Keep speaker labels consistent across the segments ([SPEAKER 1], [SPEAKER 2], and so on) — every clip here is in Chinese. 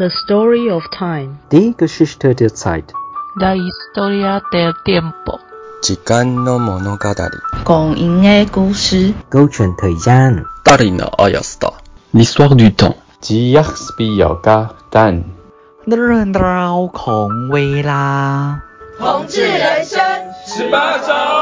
[SPEAKER 1] The story of time.
[SPEAKER 2] Die Geschichte der Zeit.
[SPEAKER 3] La historia del tiempo.
[SPEAKER 4] 时间の物语。
[SPEAKER 5] 讲因的故事。
[SPEAKER 2] 勾选 thời gian.
[SPEAKER 4] Dari no Ayasta.
[SPEAKER 6] L'histoire du temps.
[SPEAKER 7] 同志人生十八招。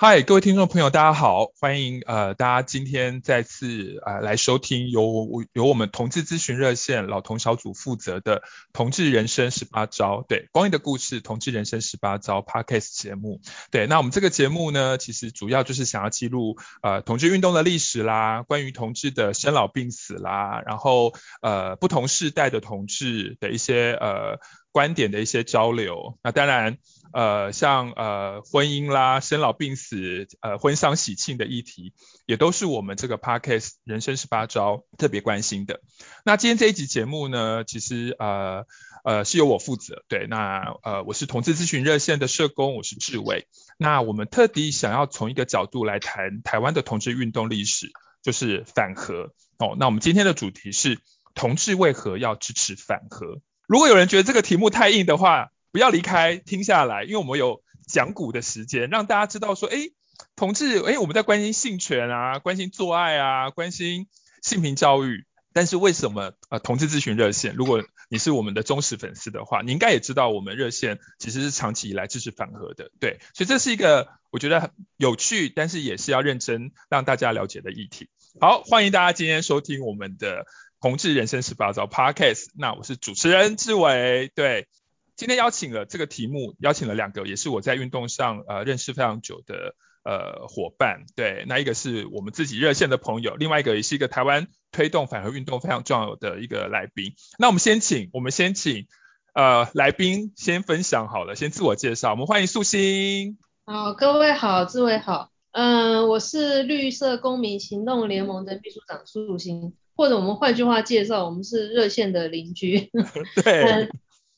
[SPEAKER 8] 嗨，各位听众朋友，大家好，欢迎呃大家今天再次呃来收听由我由我们同志咨询热线老同小组负责的同志人生十八招，对，光阴的故事，同志人生十八招 Podcast 节目，对，那我们这个节目呢，其实主要就是想要记录呃同志运动的历史啦，关于同志的生老病死啦，然后呃不同世代的同志的一些呃观点的一些交流，那当然。呃，像呃婚姻啦、生老病死、呃婚丧喜庆的议题，也都是我们这个 Podcast 人生十八招特别关心的。那今天这一集节目呢，其实呃呃是由我负责，对，那呃我是同志咨询热线的社工，我是志伟。那我们特地想要从一个角度来谈台湾的同志运动历史，就是反核。哦，那我们今天的主题是同志为何要支持反核？如果有人觉得这个题目太硬的话，不要离开，听下来，因为我们有讲古的时间，让大家知道说，哎，同志，哎，我们在关心性权啊，关心做爱啊，关心性平教育，但是为什么啊、呃？同志咨询热线，如果你是我们的忠实粉丝的话，你应该也知道，我们热线其实是长期以来支持反核的，对，所以这是一个我觉得很有趣，但是也是要认真让大家了解的议题。好，欢迎大家今天收听我们的宏志人生十八招 Podcast，那我是主持人志伟，对。今天邀请了这个题目，邀请了两个，也是我在运动上呃认识非常久的呃伙伴，对，那一个是我们自己热线的朋友，另外一个也是一个台湾推动反核运动非常重要的一个来宾。那我们先请，我们先请呃来宾先分享好了，先自我介绍。我们欢迎素心。
[SPEAKER 9] 好，各位好，志伟好，嗯、我是绿色公民行动联盟的秘书长素心，或者我们换句话介绍，我们是热线的邻居。
[SPEAKER 8] 对、
[SPEAKER 9] 嗯，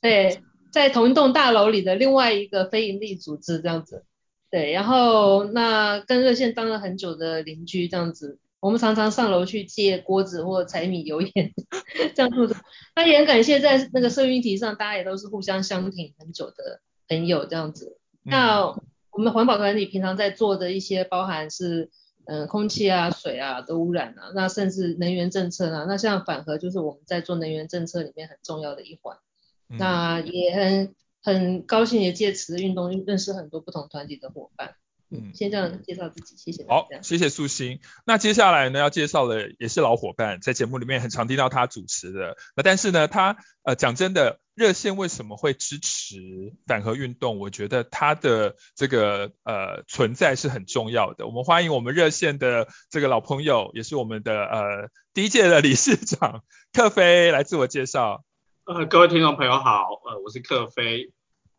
[SPEAKER 9] 对。在同一栋大楼里的另外一个非营利组织这样子，对，然后那跟热线当了很久的邻居这样子，我们常常上楼去借锅子或柴米油盐 这样子。那也很感谢在那个社运议题上，大家也都是互相相挺很久的朋友这样子。那我们环保团体平常在做的一些，包含是嗯空气啊、水啊的污染啊，那甚至能源政策啊，那像反核就是我们在做能源政策里面很重要的一环。那也很很高兴，也借此运动认识很多不同团体的伙伴。嗯，先这样介绍自己，谢谢。
[SPEAKER 8] 好，谢谢素心。那接下来呢，要介绍的也是老伙伴，在节目里面很常听到他主持的。那但是呢，他呃讲真的，热线为什么会支持反核运动？我觉得他的这个呃存在是很重要的。我们欢迎我们热线的这个老朋友，也是我们的呃第一届的理事长克飞来自我介绍。
[SPEAKER 10] 呃，各位听众朋友好，呃，我是克飞。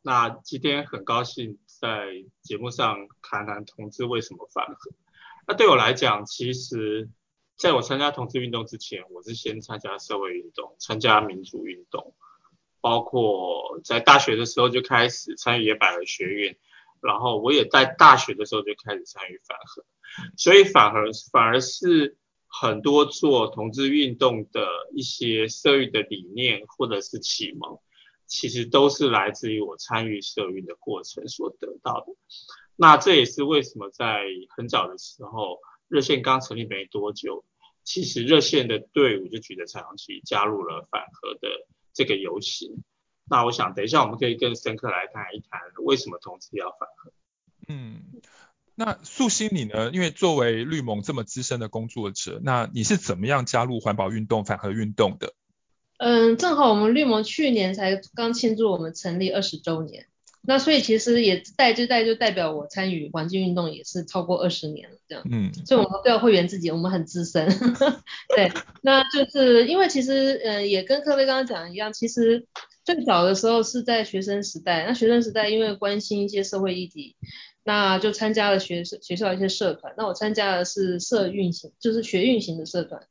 [SPEAKER 10] 那今天很高兴在节目上谈谈同志为什么反核。那对我来讲，其实在我参加同志运动之前，我是先参加社会运动，参加民主运动，包括在大学的时候就开始参与野百合学运，然后我也在大学的时候就开始参与反核。所以反核反而是。很多做同志运动的一些社运的理念或者是启蒙，其实都是来自于我参与社运的过程所得到的。那这也是为什么在很早的时候，热线刚成立没多久，其实热线的队伍就举着彩虹旗加入了反核的这个游行。那我想等一下我们可以更深刻来谈一谈为什么同志要反核。
[SPEAKER 8] 嗯。那素心你呢？因为作为绿盟这么资深的工作者，那你是怎么样加入环保运动、反核运动的？
[SPEAKER 9] 嗯，正好我们绿盟去年才刚庆祝我们成立二十周年，那所以其实也代就代就代表我参与环境运动也是超过二十年了这样。嗯，所以我们都要会员自己，我们很资深。对，那就是因为其实嗯也跟科威刚刚讲的一样，其实最早的时候是在学生时代，那学生时代因为关心一些社会议题。那就参加了学学校一些社团，那我参加的是社运型，就是学运型的社团，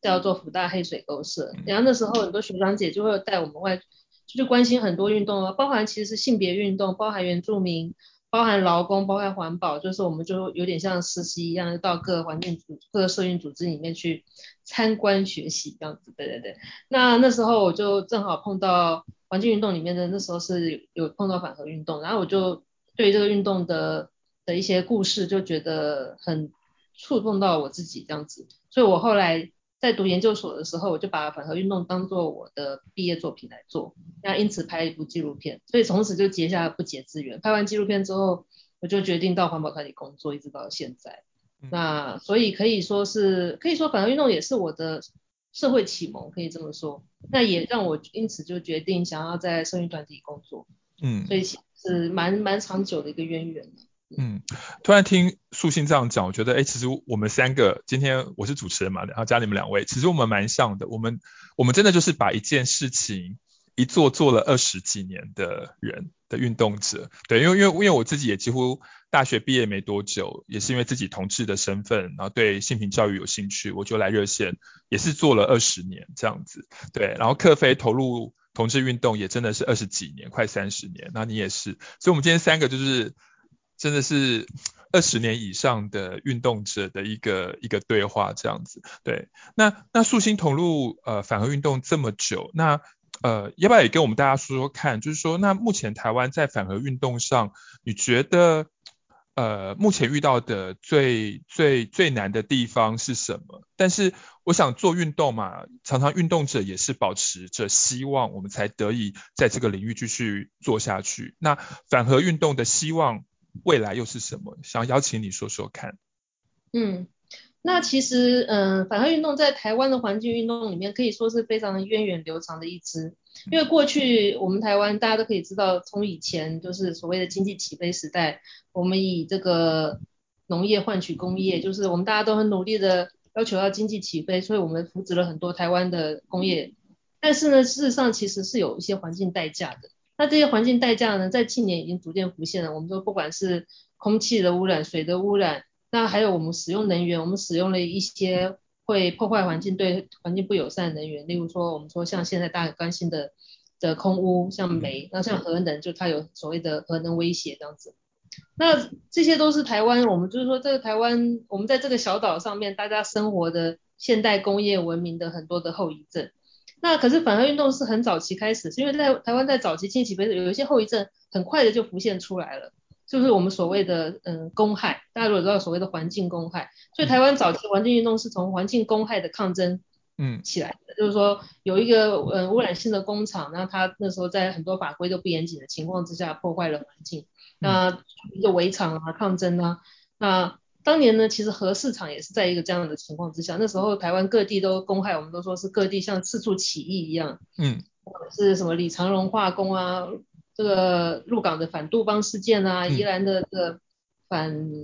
[SPEAKER 9] 叫做福大黑水沟社。然后那时候很多学长姐就会带我们外，就去关心很多运动啊，包含其实是性别运动，包含原住民，包含劳工，包含环保，就是我们就有点像实习一样，到各个环境组、各个社运组织里面去参观学习这样子。对对对。那那时候我就正好碰到环境运动里面的，那时候是有碰到反核运动，然后我就对这个运动的的一些故事就觉得很触动到我自己这样子，所以我后来。在读研究所的时候，我就把反核运动当做我的毕业作品来做，那因此拍一部纪录片，所以从此就结下了不解之缘。拍完纪录片之后，我就决定到环保团体工作，一直到现在。嗯、那所以可以说是，可以说反核运动也是我的社会启蒙，可以这么说。那也让我因此就决定想要在社运团体工作。嗯，所以是蛮蛮长久的一个渊源。
[SPEAKER 8] 嗯，突然听素心这样讲，我觉得，哎，其实我们三个今天我是主持人嘛，然后加你们两位，其实我们蛮像的。我们我们真的就是把一件事情一做做了二十几年的人的运动者。对，因为因为因为我自己也几乎大学毕业没多久，也是因为自己同志的身份，然后对性平教育有兴趣，我就来热线，也是做了二十年这样子。对，然后克菲投入同志运动也真的是二十几年，快三十年。那你也是，所以我们今天三个就是。真的是二十年以上的运动者的一个一个对话这样子，对。那那素卿投入呃反核运动这么久，那呃要不要也跟我们大家说说看，就是说那目前台湾在反核运动上，你觉得呃目前遇到的最最最难的地方是什么？但是我想做运动嘛，常常运动者也是保持着希望，我们才得以在这个领域继续做下去。那反核运动的希望。未来又是什么？想邀请你说说看。
[SPEAKER 9] 嗯，那其实，嗯、反核运动在台湾的环境运动里面可以说是非常的源远流长的一支。因为过去我们台湾大家都可以知道，从以前就是所谓的经济起飞时代，我们以这个农业换取工业，就是我们大家都很努力的要求要经济起飞，所以我们扶植了很多台湾的工业。但是呢，事实上其实是有一些环境代价的。那这些环境代价呢，在近年已经逐渐浮现了。我们说，不管是空气的污染、水的污染，那还有我们使用能源，我们使用了一些会破坏环境、对环境不友善的能源，例如说，我们说像现在大家关心的的空污，像煤，那像核能，就它有所谓的核能威胁这样子。那这些都是台湾，我们就是说，这个台湾，我们在这个小岛上面，大家生活的现代工业文明的很多的后遗症。那可是反核运动是很早期开始，是因为在台湾在早期兴起，不是有一些后遗症很快的就浮现出来了，就是我们所谓的嗯公害，大家如果知道所谓的环境公害，所以台湾早期环境运动是从环境公害的抗争嗯起来的，嗯、就是说有一个嗯污染性的工厂，然后他那时候在很多法规都不严谨的情况之下破坏了环境，那就围场啊抗争啊，那。当年呢，其实核市场也是在一个这样的情况之下，那时候台湾各地都公害，我们都说是各地像四处起义一样，嗯，是什么李长荣化工啊，这个鹿港的反杜邦事件啊，嗯、宜兰的这个反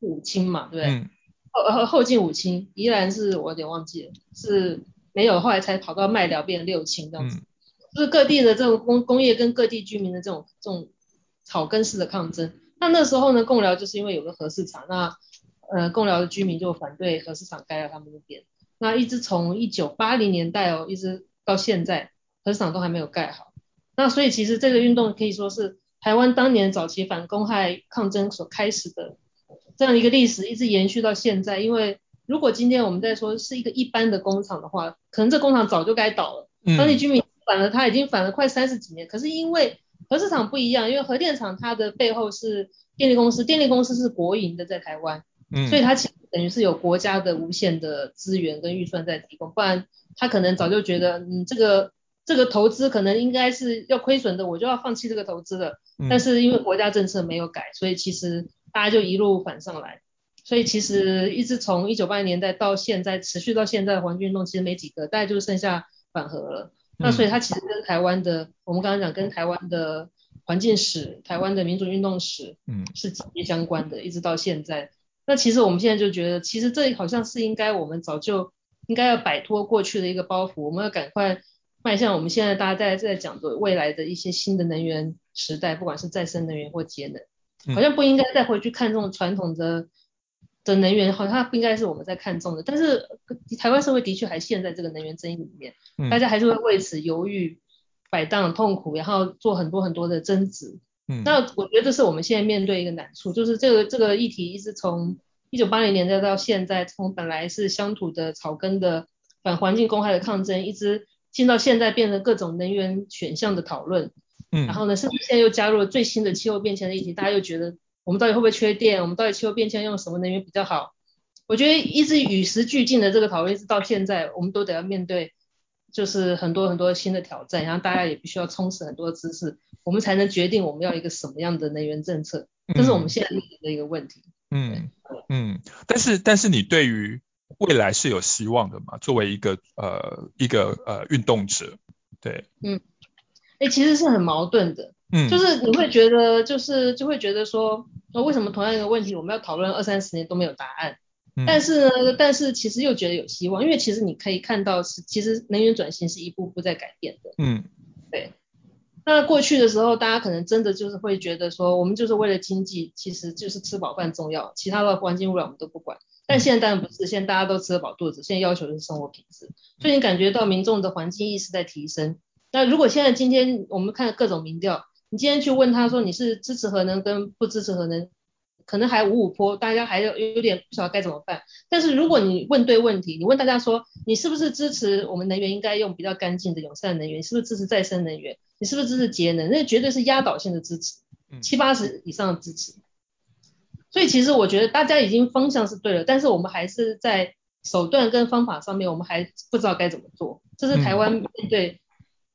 [SPEAKER 9] 五清嘛，对不对？嗯、后后后进五清，宜兰是我有点忘记了，是没有，后来才跑到麦寮变六清这样子，嗯、就是各地的这种工工业跟各地居民的这种这种草根式的抗争。那那时候呢，贡寮就是因为有个核市场，那呃，贡寮的居民就反对核市场盖到他们那边，那一直从一九八零年代哦，一直到现在，核四厂都还没有盖好。那所以其实这个运动可以说是台湾当年早期反公害抗争所开始的这样一个历史，一直延续到现在。因为如果今天我们在说是一个一般的工厂的话，可能这工厂早就该倒了。当地居民反了，他已经反了快三十几年。可是因为核市场不一样，因为核电厂它的背后是电力公司，电力公司是国营的，在台湾。嗯，所以它其实等于是有国家的无限的资源跟预算在提供，不然他可能早就觉得，嗯，这个这个投资可能应该是要亏损的，我就要放弃这个投资了。但是因为国家政策没有改，所以其实大家就一路反上来。所以其实一直从一九八零年代到现在，持续到现在的环境运动其实没几个，大概就剩下反核了。那所以它其实跟台湾的，我们刚刚讲跟台湾的环境史、台湾的民主运动史，嗯，是紧密相关的，一直到现在。那其实我们现在就觉得，其实这好像是应该我们早就应该要摆脱过去的一个包袱，我们要赶快迈向我们现在大家在在讲的未来的一些新的能源时代，不管是再生能源或节能，好像不应该再回去看这种传统的的能源，好像不应该是我们在看重的。但是台湾社会的确还陷在这个能源争议里面，大家还是会为此犹豫、摆荡、痛苦，然后做很多很多的争执。
[SPEAKER 8] 嗯，
[SPEAKER 9] 那我觉得这是我们现在面对一个难处，就是这个这个议题一直从一九八零年代到现在，从本来是乡土的草根的反环境公害的抗争，一直进到现在变成各种能源选项的讨论。嗯，然后呢，甚至现在又加入了最新的气候变迁的议题，大家又觉得我们到底会不会缺电？我们到底气候变迁用什么能源比较好？我觉得一直与时俱进的这个讨论，一直到现在，我们都得要面对，就是很多很多新的挑战，然后大家也必须要充实很多知识，我们才能决定我们要一个什么样的能源政策。这是我们现在面临的一个问题。
[SPEAKER 8] 嗯嗯，但是但是你对于未来是有希望的吗？作为一个呃一个呃运动者，对，
[SPEAKER 9] 嗯，哎，其实是很矛盾的，
[SPEAKER 8] 嗯，
[SPEAKER 9] 就是你会觉得就是就会觉得说，那为什么同样一个问题，我们要讨论二三十年都没有答案？但是呢，但是其实又觉得有希望，因为其实你可以看到是，其实能源转型是一步步在改变的。
[SPEAKER 8] 嗯，
[SPEAKER 9] 对。那过去的时候，大家可能真的就是会觉得说，我们就是为了经济，其实就是吃饱饭重要，其他的环境污染我们都不管。但现在当然不是，现在大家都吃得饱肚子，现在要求的是生活品质。所以你感觉到民众的环境意识在提升。那如果现在今天我们看各种民调，你今天去问他说你是支持核能跟不支持核能？可能还五五坡，大家还有有点不晓得该怎么办。但是如果你问对问题，你问大家说，你是不是支持我们能源应该用比较干净的友善能源？你是不是支持再生能源？你是不是支持节能？那绝对是压倒性的支持，七八十以上的支持。所以其实我觉得大家已经方向是对了，但是我们还是在手段跟方法上面，我们还不知道该怎么做。这是台湾面对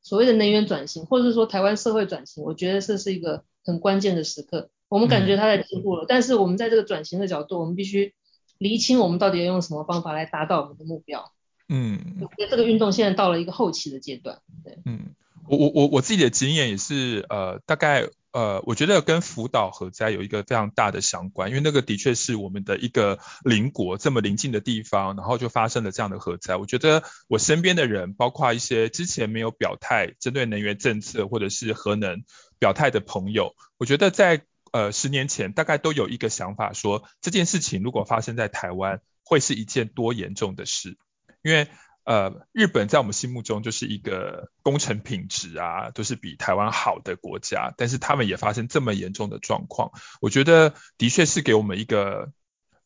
[SPEAKER 9] 所谓的能源转型，或者是说台湾社会转型，我觉得这是一个很关键的时刻。我们感觉它在进步了，嗯，但是我们在这个转型的角度，我们必须厘清我们到底要用什么方法来达到我们的目标。
[SPEAKER 8] 嗯，
[SPEAKER 9] 我觉得这个运动现在到了一个后期的阶段。对，
[SPEAKER 8] 嗯，我我我我自己的经验也是，呃，大概呃，我觉得跟福岛核灾有一个非常大的相关，因为那个的确是我们的一个邻国这么邻近的地方，然后就发生了这样的核灾。我觉得我身边的人，包括一些之前没有表态针对能源政策或者是核能表态的朋友，我觉得在呃，十年前大概都有一个想法说，说这件事情如果发生在台湾，会是一件多严重的事。因为呃，日本在我们心目中就是一个工程品质啊，都是比台湾好的国家，但是他们也发生这么严重的状况，我觉得的确是给我们一个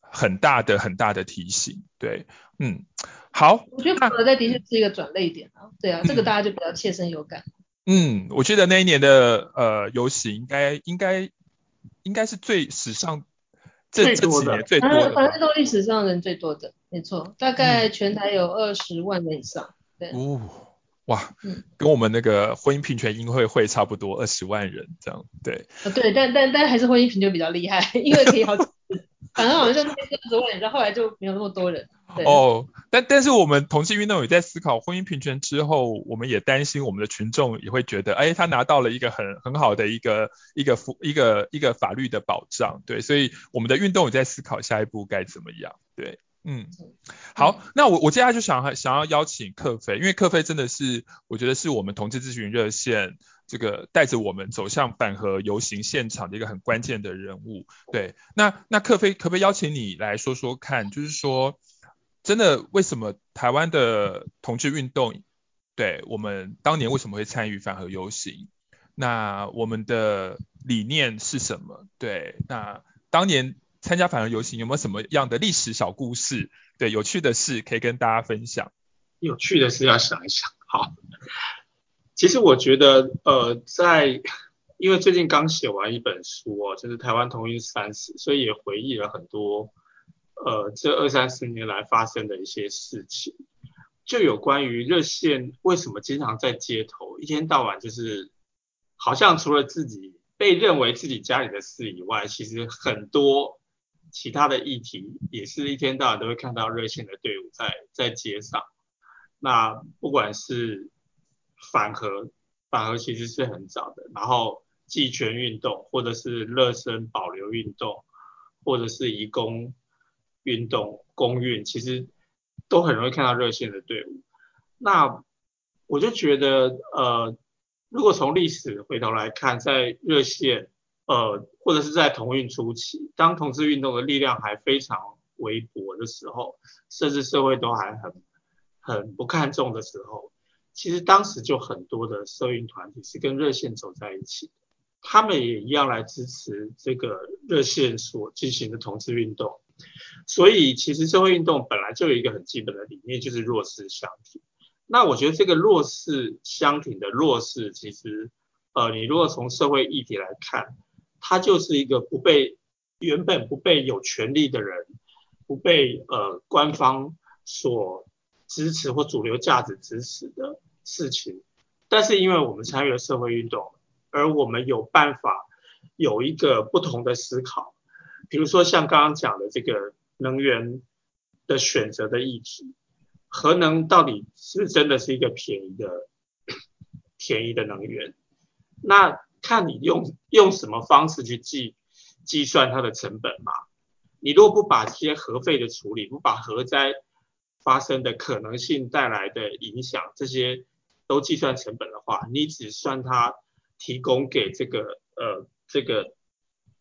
[SPEAKER 8] 很大的很大的提醒。对，嗯，好。
[SPEAKER 9] 我觉得福岛在的确是一个转捩点啊。对啊，这个大家就比较切身有感。
[SPEAKER 8] 嗯，我觉得那一年的呃游行应该应该。应该是最史上这这几年最多的，
[SPEAKER 9] 反正都历史上人最多的，没错，大概全台有二十万人以上。对，
[SPEAKER 8] 哦，哇，嗯，跟我们那个婚姻平权英会会差不多，二十万人这样，对。
[SPEAKER 9] 对，但但但还是婚姻平权比较厉害，因为可以好几次，反正好像就二十万人，然后后来就没有那么多人。
[SPEAKER 8] 哦，但但是我们同志运动也在思考婚姻平权之后，我们也担心我们的群众也会觉得，哎，他拿到了一个很很好的一个一个福一个一个法律的保障，对，所以我们的运动也在思考下一步该怎么样，对，嗯，好，那我我接下来就想想要邀请克飞，因为克飞真的是我觉得是我们同志咨询热线这个带着我们走向反核游行现场的一个很关键的人物，对，那那克飞可不可以邀请你来说说看，就是说。真的，为什么台湾的同志运动，对，我们当年为什么会参与反核游行？那我们的理念是什么？对，那当年参加反核游行有没有什么样的历史小故事？对，有趣的事可以跟大家分享。
[SPEAKER 10] 有趣的事要想一想。好，其实我觉得，呃，在因为最近刚写完一本书哦，就是台湾同运三十，所以也回忆了很多。呃，这二三十年来发生的一些事情，就有关于热线为什么经常在街头一天到晚就是，好像除了自己被认为自己家里的事以外，其实很多其他的议题也是一天到晚都会看到热线的队伍在在街上。那不管是反核，反核其实是很早的，然后弃权运动，或者是热身保留运动，或者是移工。运动公运其实都很容易看到热线的队伍，那我就觉得，呃，如果从历史回头来看，在热线，呃，或者是在同运初期，当同志运动的力量还非常微薄的时候，甚至社会都还很很不看重的时候，其实当时就很多的社运团体是跟热线走在一起的。他们也一样来支持这个热线所进行的同志运动。所以其实社会运动本来就有一个很基本的理念，就是弱势相挺。那我觉得这个弱势相挺的弱势，其实呃，你如果从社会议题来看，它就是一个不被原本不被有权利的人，不被呃官方所支持或主流价值支持的事情。但是因为我们参与了社会运动，而我们有办法有一个不同的思考，比如说像刚刚讲的这个能源的选择的议题，核能到底是真的是一个便宜的 便宜的能源？那看你用用什么方式去计计算它的成本嘛。你如果不把这些核废的处理，不把核灾发生的可能性带来的影响这些都计算成本的话，你只算它提供给这个呃这个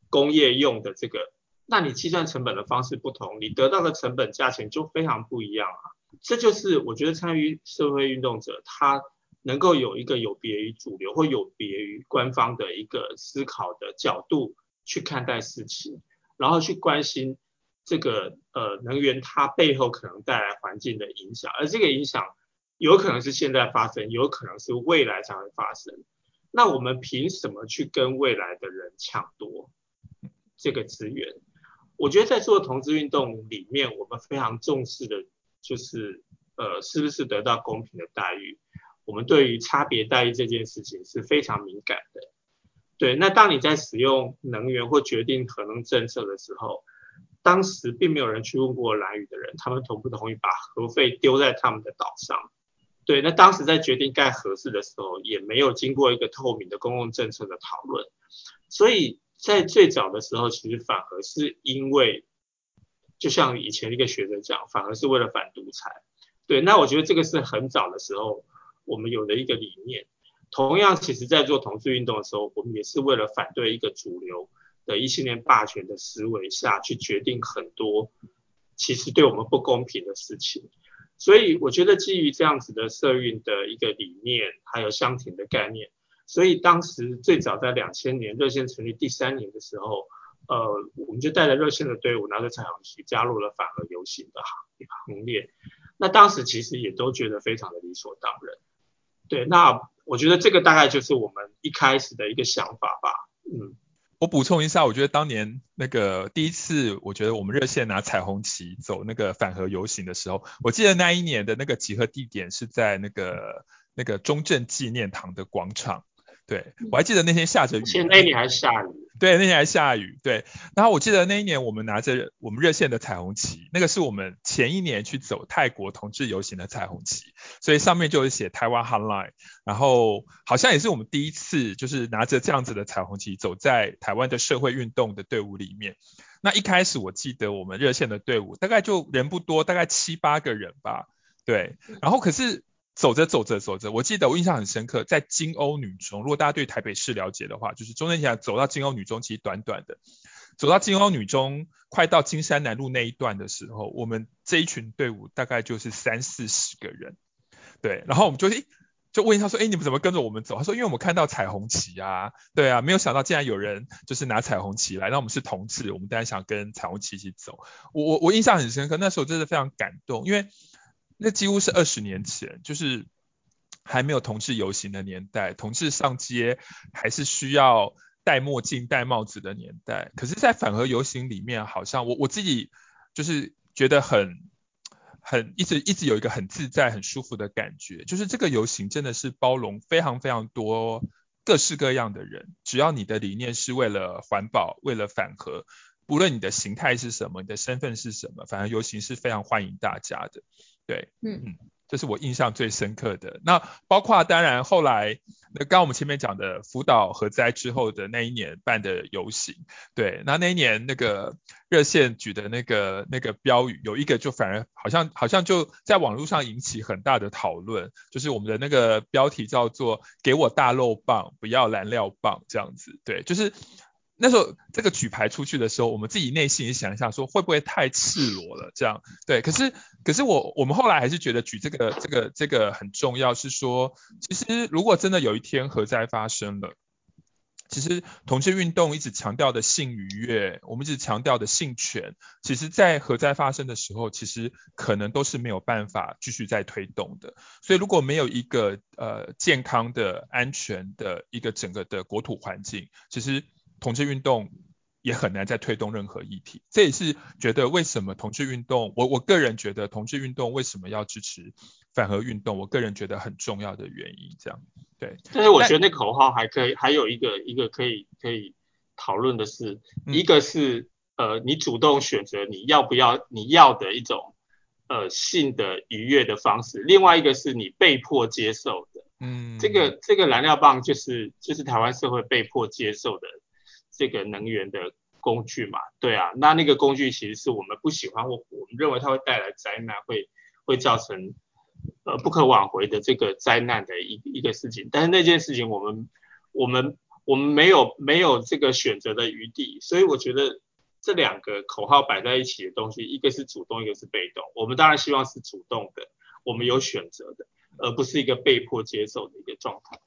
[SPEAKER 10] 工业用的这个，那你计算成本的方式不同，你得到的成本价钱就非常不一样啊。这就是我觉得参与社会运动者他能够有一个有别于主流或有别于官方的一个思考的角度去看待事情。然后去关心这个呃能源它背后可能带来环境的影响，而这个影响有可能是现在发生，有可能是未来才会发生。那我们凭什么去跟未来的人抢夺这个资源？我觉得在做同志运动里面，我们非常重视的就是呃是不是得到公平的待遇。我们对于差别待遇这件事情是非常敏感的。对，那当你在使用能源或决定核能政策的时候，当时并没有人去问过蓝屿的人，他们同不同意把核废丢在他们的岛上？对，那当时在决定盖核四的时候，也没有经过一个透明的公共政策的讨论。所以在最早的时候，其实反而是因为，就像以前一个学者讲，反而是为了反独裁。对，那我觉得这个是很早的时候我们有的一个理念。同样，其实，在做同志运动的时候，我们也是为了反对一个主流的一系列霸权的思维下去决定很多其实对我们不公平的事情。所以，我觉得基于这样子的社运的一个理念，还有相挺的概念，所以当时最早在两千年热线成立第三年的时候，呃，我们就带着热线的队伍，拿着彩虹旗，加入了反核游行的行行列。那当时其实也都觉得非常的理所当然。对，那。我觉得这个大概就是我们一开始的一个想法吧。嗯，
[SPEAKER 8] 我补充一下，我觉得当年那个第一次，我觉得我们热线拿彩虹旗走那个反核游行的时候，我记得那一年的那个集合地点是在那个那个中正纪念堂的广场。对，我还记得那天下着雨，
[SPEAKER 10] 现在那年还下雨。
[SPEAKER 8] 对，那天还下雨。对，然后我记得那一年我们拿着我们热线的彩虹旗，那个是我们前一年去走泰国同志游行的彩虹旗，所以上面就是写台湾 Hotline。然后好像也是我们第一次就是拿着这样子的彩虹旗走在台湾的社会运动的队伍里面。那一开始我记得我们热线的队伍大概就人不多，大概七八个人吧。对，然后可是。走着走着走着，我记得我印象很深刻，在金欧女中，如果大家对台北市了解的话，就是中正桥走到金欧女中，其实短短的，走到金欧女中，快到金山南路那一段的时候，我们这一群队伍大概就是三四十个人，对，然后我们就诶就问他说，诶你们怎么跟着我们走？他说，因为我们看到彩虹旗啊，对啊，没有想到竟然有人就是拿彩虹旗来，那我们是同志，我们当然想跟彩虹旗一起走。我我我印象很深刻，那时候真的非常感动，因为。那几乎是二十年前，就是还没有同志游行的年代，同志上街还是需要戴墨镜、戴帽子的年代。可是，在反核游行里面，好像我我自己就是觉得很很一直一直有一个很自在、很舒服的感觉，就是这个游行真的是包容非常非常多各式各样的人，只要你的理念是为了环保、为了反核，不论你的形态是什么、你的身份是什么，反核游行是非常欢迎大家的。对，嗯嗯，这是我印象最深刻的。那包括当然后来，那刚刚我们前面讲的福岛核灾之后的那一年办的游行，对，那那一年那个热线举的那个那个标语，有一个就反而好像好像就在网络上引起很大的讨论，就是我们的那个标题叫做“给我大肉棒，不要燃料棒”这样子，对，就是。那时候这个举牌出去的时候，我们自己内心也想一下，说会不会太赤裸了？这样对，可是可是我我们后来还是觉得举这个这个这个很重要，是说其实如果真的有一天核灾发生了，其实同志运动一直强调的性愉悦，我们一直强调的性权，其实在核灾发生的时候，其实可能都是没有办法继续再推动的。所以如果没有一个呃健康的、安全的一个整个的国土环境，其实同志运动也很难再推动任何议题。这也是觉得为什么同志运动，我我个人觉得同志运动为什么要支持反核运动，我个人觉得很重要的原因，这样。对，
[SPEAKER 10] 但是我觉得那口号还可以，还有一个一个可以可以讨论的是，嗯、一个是呃你主动选择你要不要你要的一种呃性的愉悦的方式，另外一个是你被迫接受的，嗯，这个这个燃料棒就是就是台湾社会被迫接受的这个能源的工具嘛，对啊，那那个工具其实是我们不喜欢或我们认为它会带来灾难，会会造成。呃，不可挽回的这个灾难的一一个事情，但是那件事情我们我们我们没有没有这个选择的余地，所以我觉得这两个口号摆在一起的东西，一个是主动，一个是被动。我们当然希望是主动的，我们有选择的，而不是一个被迫接受的一个状态。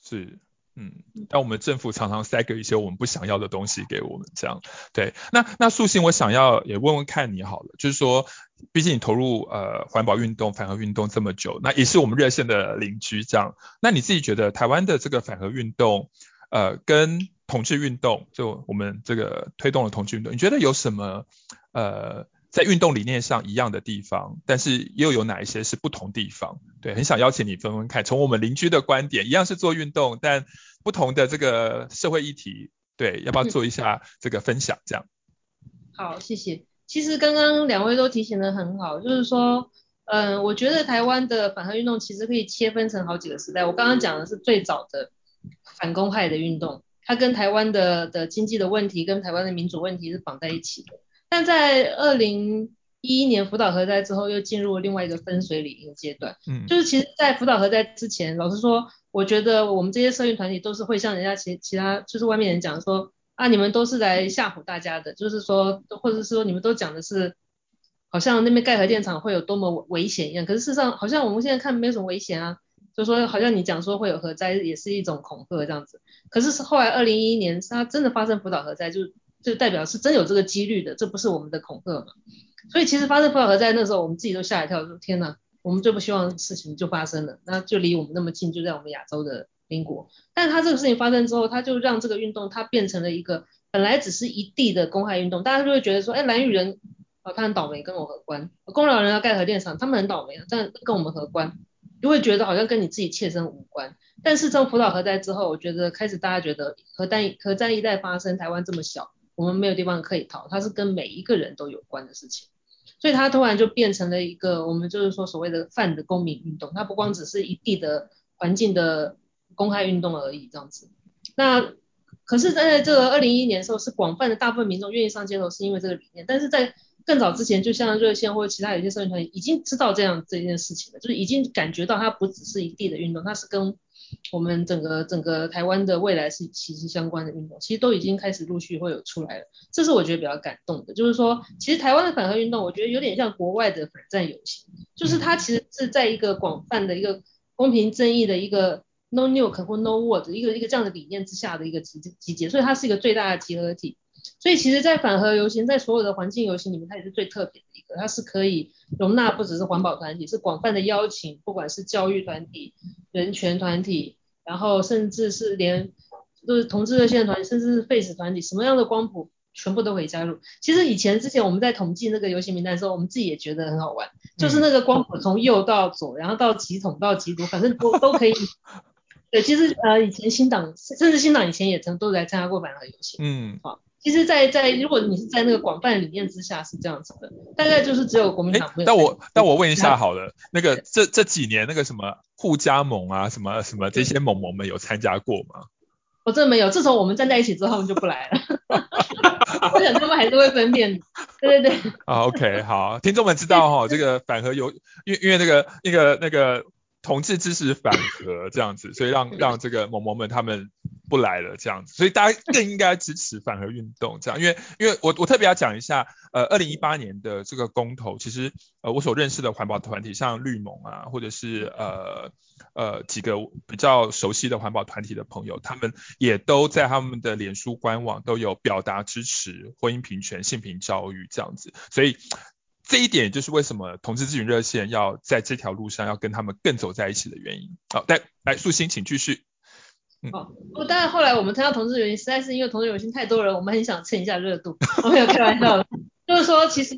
[SPEAKER 8] 是。嗯，但我们政府常常塞给一些我们不想要的东西给我们，这样对。那那素心，我想要也问问看你好了，就是说，毕竟你投入呃环保运动、反核运动这么久，那也是我们热线的邻居，这样。那你自己觉得台湾的这个反核运动，呃，跟同治运动，就我们这个推动了同治运动，你觉得有什么呃？在运动理念上一样的地方，但是又有哪一些是不同地方？对，很想邀请你分分看，从我们邻居的观点，一样是做运动，但不同的这个社会议题，对，要不要做一下这个分享？这样。
[SPEAKER 9] 好，谢谢。其实刚刚两位都提醒得很好，就是说，嗯、呃，我觉得台湾的反核运动其实可以切分成好几个时代。我刚刚讲的是最早的反公害的运动，它跟台湾的的经济的问题，跟台湾的民主问题是绑在一起的。但在二零一一年福岛核灾之后，又进入另外一个分水岭一个阶段。嗯，就是其实，在福岛核灾之前，老实说，我觉得我们这些社运团体都是会像人家其其他就是外面人讲说啊，你们都是来吓唬大家的，就是说，或者是说你们都讲的是，好像那边盖核电厂会有多么危险一样。可是事实上，好像我们现在看没有什么危险啊，就说好像你讲说会有核灾也是一种恐吓这样子。可是是后来二零一一年，它真的发生福岛核灾，就。就代表是真有这个几率的，这不是我们的恐吓嘛？所以其实发生福岛核灾那时候，我们自己都吓一跳，说天哪，我们最不希望的事情就发生了，那就离我们那么近，就在我们亚洲的邻国。但他这个事情发生之后，他就让这个运动它变成了一个本来只是一地的公害运动，大家就会觉得说，哎，蓝屿人啊，他很倒霉，跟我何关？公寮人要盖核电厂，他们很倒霉，但跟我们何关？就会觉得好像跟你自己切身无关。但是从福岛核灾之后，我觉得开始大家觉得核弹核战一旦发生，台湾这么小。我们没有地方可以逃，它是跟每一个人都有关的事情，所以它突然就变成了一个我们就是说所谓的泛的公民运动，它不光只是一地的环境的公开运动而已这样子。那可是在这个二零一一年的时候，是广泛的大部分民众愿意上街头，是因为这个理念。但是在更早之前，就像热线或者其他有些社团体已经知道这样这件事情了，就是已经感觉到它不只是一地的运动，它是跟我们整个整个台湾的未来是息息相关的运动，其实都已经开始陆续会有出来了。这是我觉得比较感动的，就是说，其实台湾的反核运动，我觉得有点像国外的反战游行，就是它其实是在一个广泛的一个公平正义的一个 no nuke 或 no war 的一个一个这样的理念之下的一个集集结，所以它是一个最大的集合体。所以其实，在反核游行，在所有的环境游行里面，它也是最特别的一个，它是可以容纳不只是环保团体，是广泛的邀请，不管是教育团体、人权团体，然后甚至是连就是同志热线团体，甚至是 face 团体，什么样的光谱全部都可以加入。其实以前之前我们在统计那个游行名单的时候，我们自己也觉得很好玩，就是那个光谱从右到左，然后到极统到极独，反正都都可以。对，其实呃以前新党甚至新党以前也曾都来参加过反核游行。嗯，好。其实在，在在如果你是在那个广泛理念之下是这样子的，大概就是只有国民党没有。
[SPEAKER 8] 但我但我问一下好了，那个这这几年那个什么互加盟啊，什么什么这些盟盟们有参加过吗？
[SPEAKER 9] 我真的没有，自从我们站在一起之后，他们就不来了。我想他们还是会分辨。对对对。
[SPEAKER 8] 啊，OK，好，听众们知道哈、哦，这个反核有，因为因为那个那个那个同志支持反核这样子，所以让 让这个某某们他们。不来了这样子，所以大家更应该支持反核运动这样，因为因为我我特别要讲一下，呃，二零一八年的这个公投，其实呃我所认识的环保团体，像绿盟啊，或者是呃呃几个比较熟悉的环保团体的朋友，他们也都在他们的脸书官网都有表达支持婚姻平权、性平教育这样子，所以这一点就是为什么同志咨询热线要在这条路上要跟他们更走在一起的原因。好，来来素心，请继续。
[SPEAKER 9] 嗯、哦，不，但是后来我们听到同志游行，实在是因为同志游行太多人，我们很想蹭一下热度。我没有开玩笑的，就是说，其实，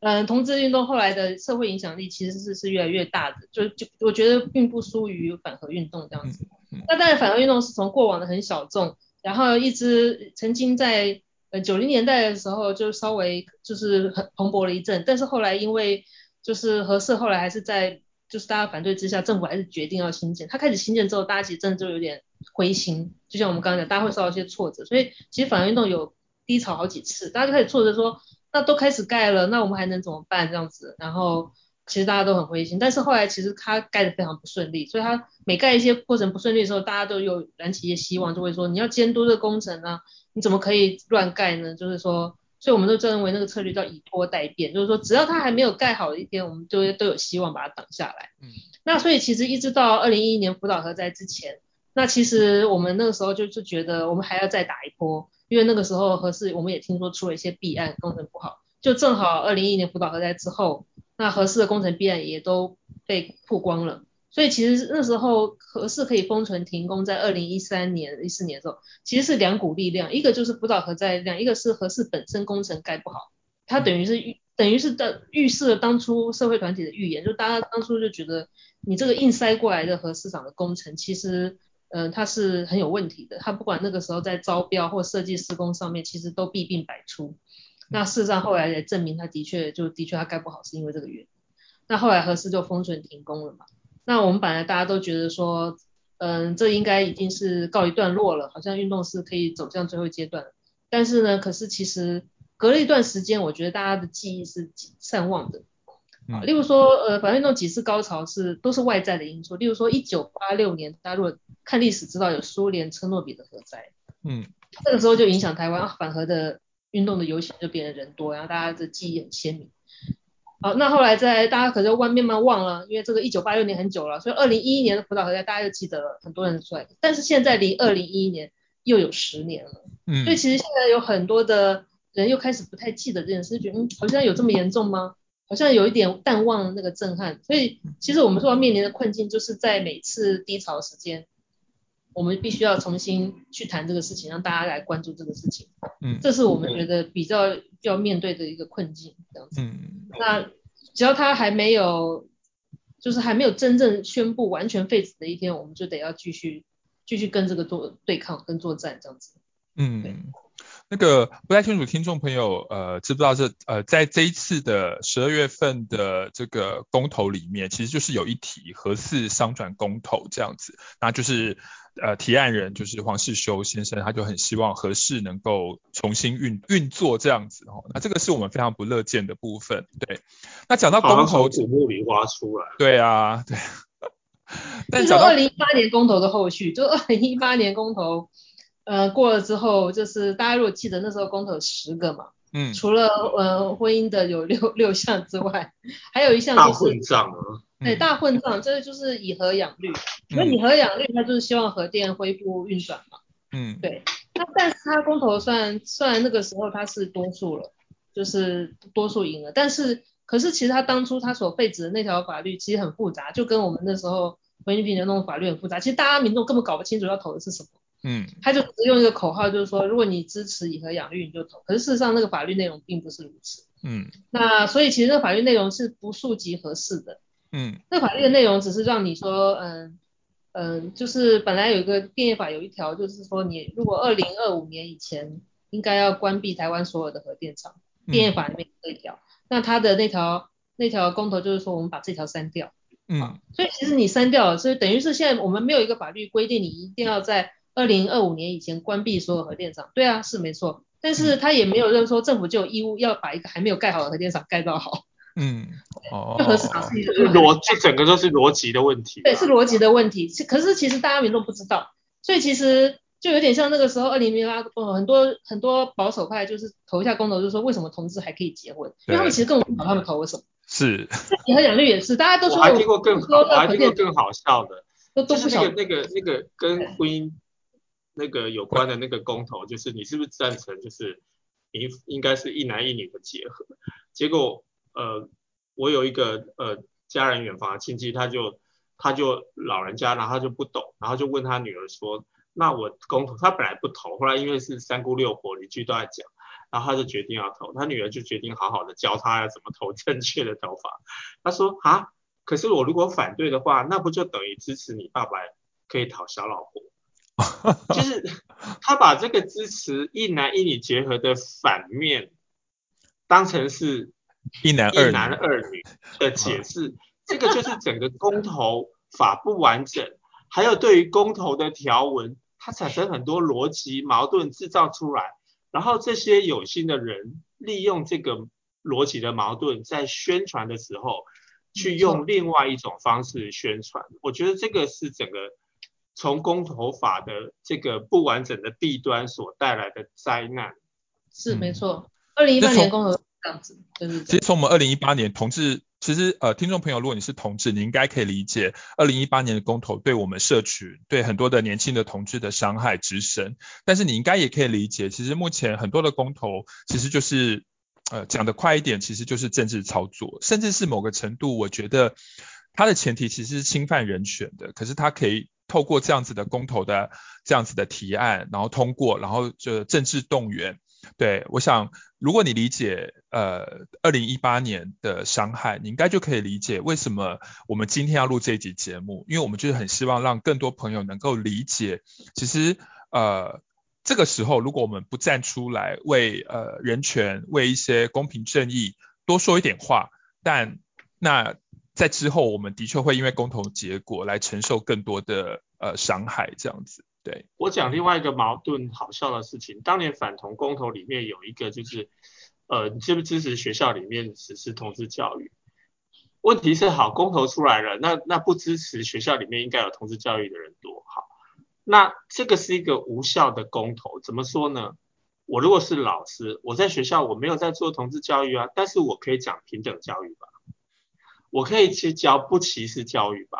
[SPEAKER 9] 嗯、呃，同志运动后来的社会影响力其实是是越来越大的，就就我觉得并不输于反核运动这样子。那当然，反核运动是从过往的很小众，然后一直曾经在呃九零年代的时候就稍微就是很蓬勃了一阵，但是后来因为就是合适后来还是在就是大家反对之下，政府还是决定要新建。他开始新建之后，大家其实真的就有点。灰心，就像我们刚刚讲，大家会受到一些挫折，所以其实反运动有低潮好几次，大家就开始挫折说，那都开始盖了，那我们还能怎么办这样子？然后其实大家都很灰心，但是后来其实它盖的非常不顺利，所以它每盖一些过程不顺利的时候，大家都有燃起一些希望，就会说你要监督这个工程啊，你怎么可以乱盖呢？就是说，所以我们都认为那个策略叫以拖待变，就是说只要它还没有盖好一天，我们就都有希望把它挡下来。嗯，那所以其实一直到二零一一年福岛核灾之前。那其实我们那个时候就是觉得我们还要再打一波，因为那个时候核四我们也听说出了一些弊案，工程不好，就正好二零一一年福岛核灾之后，那合适的工程必然也都被曝光了，所以其实那时候合适可以封存停工，在二零一三年、一四年的时候，其实是两股力量，一个就是福岛核灾力量，一个是合适本身工程盖不好，它等于是预等于是的预示了当初社会团体的预言，就大家当初就觉得你这个硬塞过来的核市场的工程其实。嗯、呃，它是很有问题的。它不管那个时候在招标或设计施工上面，其实都弊病百出。那事实上后来也证明，他的确就的确他盖不好，是因为这个原因。那后来核四就封存停工了嘛。那我们本来大家都觉得说，嗯、呃，这应该已经是告一段落了，好像运动是可以走向最后阶段了。但是呢，可是其实隔了一段时间，我觉得大家的记忆是善忘的。啊，例如说，呃，反核运动几次高潮是都是外在的因素。例如说，一九八六年，大家如果看历史知道有苏联车诺比的核灾，嗯，这个时候就影响台湾，啊，反核的运动的游行就变得人多，然后大家的记忆很鲜明。好，那后来在大家可能慢慢忘了，因为这个一九八六年很久了，所以二零一一年的福岛核灾大家就记得了，很多人出来。但是现在离二零一一年又有十年了，嗯，所以其实现在有很多的人又开始不太记得这件事，觉得嗯，好像有这么严重吗？好像有一点淡忘那个震撼，所以其实我们说要面临的困境，就是在每次低潮时间，我们必须要重新去谈这个事情，让大家来关注这个事情。嗯，这是我们觉得比较要面对的一个困境，这样子。嗯，那只要他还没有，就是还没有真正宣布完全废止的一天，我们就得要继续继续跟这个做对抗跟作战这样子。嗯。
[SPEAKER 8] 那个不太清楚，听众朋友，呃，知不知道这呃，在这一次的十二月份的这个公投里面，其实就是有一题核四商转公投这样子，那就是呃提案人就是黄世修先生，他就很希望合适能够重新运运作这样子哦，那这个是我们非常不乐见的部分，对。那讲到公投，
[SPEAKER 10] 从土里挖出来。
[SPEAKER 8] 对啊，对。
[SPEAKER 9] 但是二零一八年公投的后续，就二零一八年公投。呃，过了之后，就是大家如果记得那时候公投有十个嘛，嗯，除了呃婚姻的有六六项之外，还有一项就是大
[SPEAKER 10] 混账啊，
[SPEAKER 9] 对，大混账，这个就是以核养绿，那、嗯、以核养绿，它就是希望核电恢复运转嘛，嗯，对，那但是它公投算虽然那个时候它是多数了，就是多数赢了，但是可是其实他当初他所废止的那条法律其实很复杂，就跟我们那时候婚姻平的那种法律很复杂，其实大家民众根本搞不清楚要投的是什么。嗯，他就只用一个口号，就是说，如果你支持以核养绿，你就投。可是事实上，那个法律内容并不是如此。嗯，那所以其实那个法律内容是不溯及合适的。嗯，那法律的内容只是让你说，嗯嗯，就是本来有一个电业法有一条，就是说你如果二零二五年以前应该要关闭台湾所有的核电厂，嗯、电业法里面有一条。那他的那条那条公投就是说，我们把这条删掉。嗯，所以其实你删掉了，所以等于是现在我们没有一个法律规定你一定要在。二零二五年以前关闭所有核电厂，对啊，是没错，但是他也没有认说政府就有义务要把一个还没有盖好的核电厂盖到好。嗯，哦，就核是一个
[SPEAKER 10] 逻辑，整个都是逻辑的问题。
[SPEAKER 9] 对，是逻辑的问题。可是其实大家民众不知道，所以其实就有点像那个时候二零零八很多很多保守派就是投一下公投，就是说为什么同志还可以结婚？因为他们其实根本不懂他们投了什么。
[SPEAKER 8] 是。
[SPEAKER 9] 结合两率也是，大家都说。
[SPEAKER 10] 我还听过更好，我还听过更好笑的，
[SPEAKER 9] 都都不
[SPEAKER 10] 就是那个那个那个跟婚姻那个有关的那个公投，就是你是不是赞成就是应应该是一男一女的结合？结果呃，我有一个呃家人远房的亲戚，他就他就老人家，然后他就不懂，然后就问他女儿说。那我公投，他本来不投，后来因为是三姑六婆邻居都在讲，然后他就决定要投，他女儿就决定好好的教他要怎么投正确的投法。他说啊，可是我如果反对的话，那不就等于支持你爸爸可以讨小老婆？就是 他把这个支持一男一女结合的反面，当成是
[SPEAKER 8] 一男
[SPEAKER 10] 一男二女的解释，这个就是整个公投法不完整。还有对于公投的条文，它产生很多逻辑矛盾制造出来，然后这些有心的人利用这个逻辑的矛盾，在宣传的时候，去用另外一种方式宣传。我觉得这个是整个从公投法的这个不完整的弊端所带来的灾难。
[SPEAKER 9] 是没错，二零一八年公投这样子，
[SPEAKER 8] 其实从我们二零一八年同志。其实，呃，听众朋友，如果你是同志，你应该可以理解，二零一八年的公投对我们社群，对很多的年轻的同志的伤害之深。但是你应该也可以理解，其实目前很多的公投，其实就是，呃，讲得快一点，其实就是政治操作，甚至是某个程度，我觉得它的前提其实是侵犯人权的。可是它可以透过这样子的公投的这样子的提案，然后通过，然后就政治动员。对，我想，如果你理解呃二零一八年的伤害，你应该就可以理解为什么我们今天要录这一集节目，因为我们就是很希望让更多朋友能够理解，其实呃这个时候如果我们不站出来为呃人权、为一些公平正义多说一点话，但那在之后我们的确会因为公投结果来承受更多的呃伤害，这样子。对，
[SPEAKER 10] 我讲另外一个矛盾好笑的事情，当年反同公投里面有一个就是，呃，支不支持学校里面实施同志教育？问题是好，公投出来了，那那不支持学校里面应该有同志教育的人多好，那这个是一个无效的公投，怎么说呢？我如果是老师，我在学校我没有在做同志教育啊，但是我可以讲平等教育吧，我可以去教不歧视教育吧。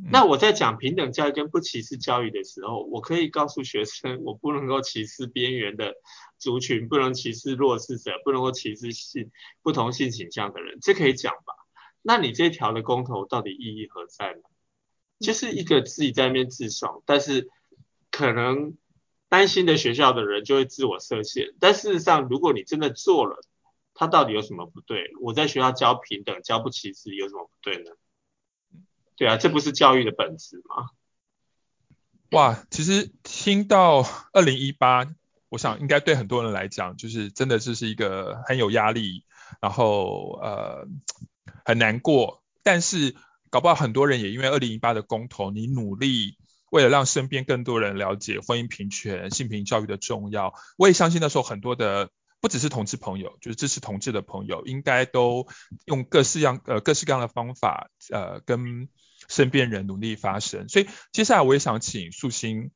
[SPEAKER 10] 那我在讲平等教育跟不歧视教育的时候，我可以告诉学生，我不能够歧视边缘的族群，不能歧视弱势者，不能够歧视性不同性倾向的人，这可以讲吧？那你这条的公投到底意义何在呢？就是一个自己在那边自爽，但是可能担心的学校的人就会自我设限。但事实上，如果你真的做了，它到底有什么不对？我在学校教平等，教不歧视，有什么不对呢？对啊，这不是教育的本质吗？
[SPEAKER 8] 哇，其实听到二零一八，我想应该对很多人来讲，就是真的这是一个很有压力，然后呃很难过。但是搞不好很多人也因为二零一八的公投，你努力为了让身边更多人了解婚姻平权、性平教育的重要。我也相信那时候很多的不只是同志朋友，就是支持同志的朋友，应该都用各式样呃各式各样的方法呃跟。身边人努力发声，所以接下来我也想请素心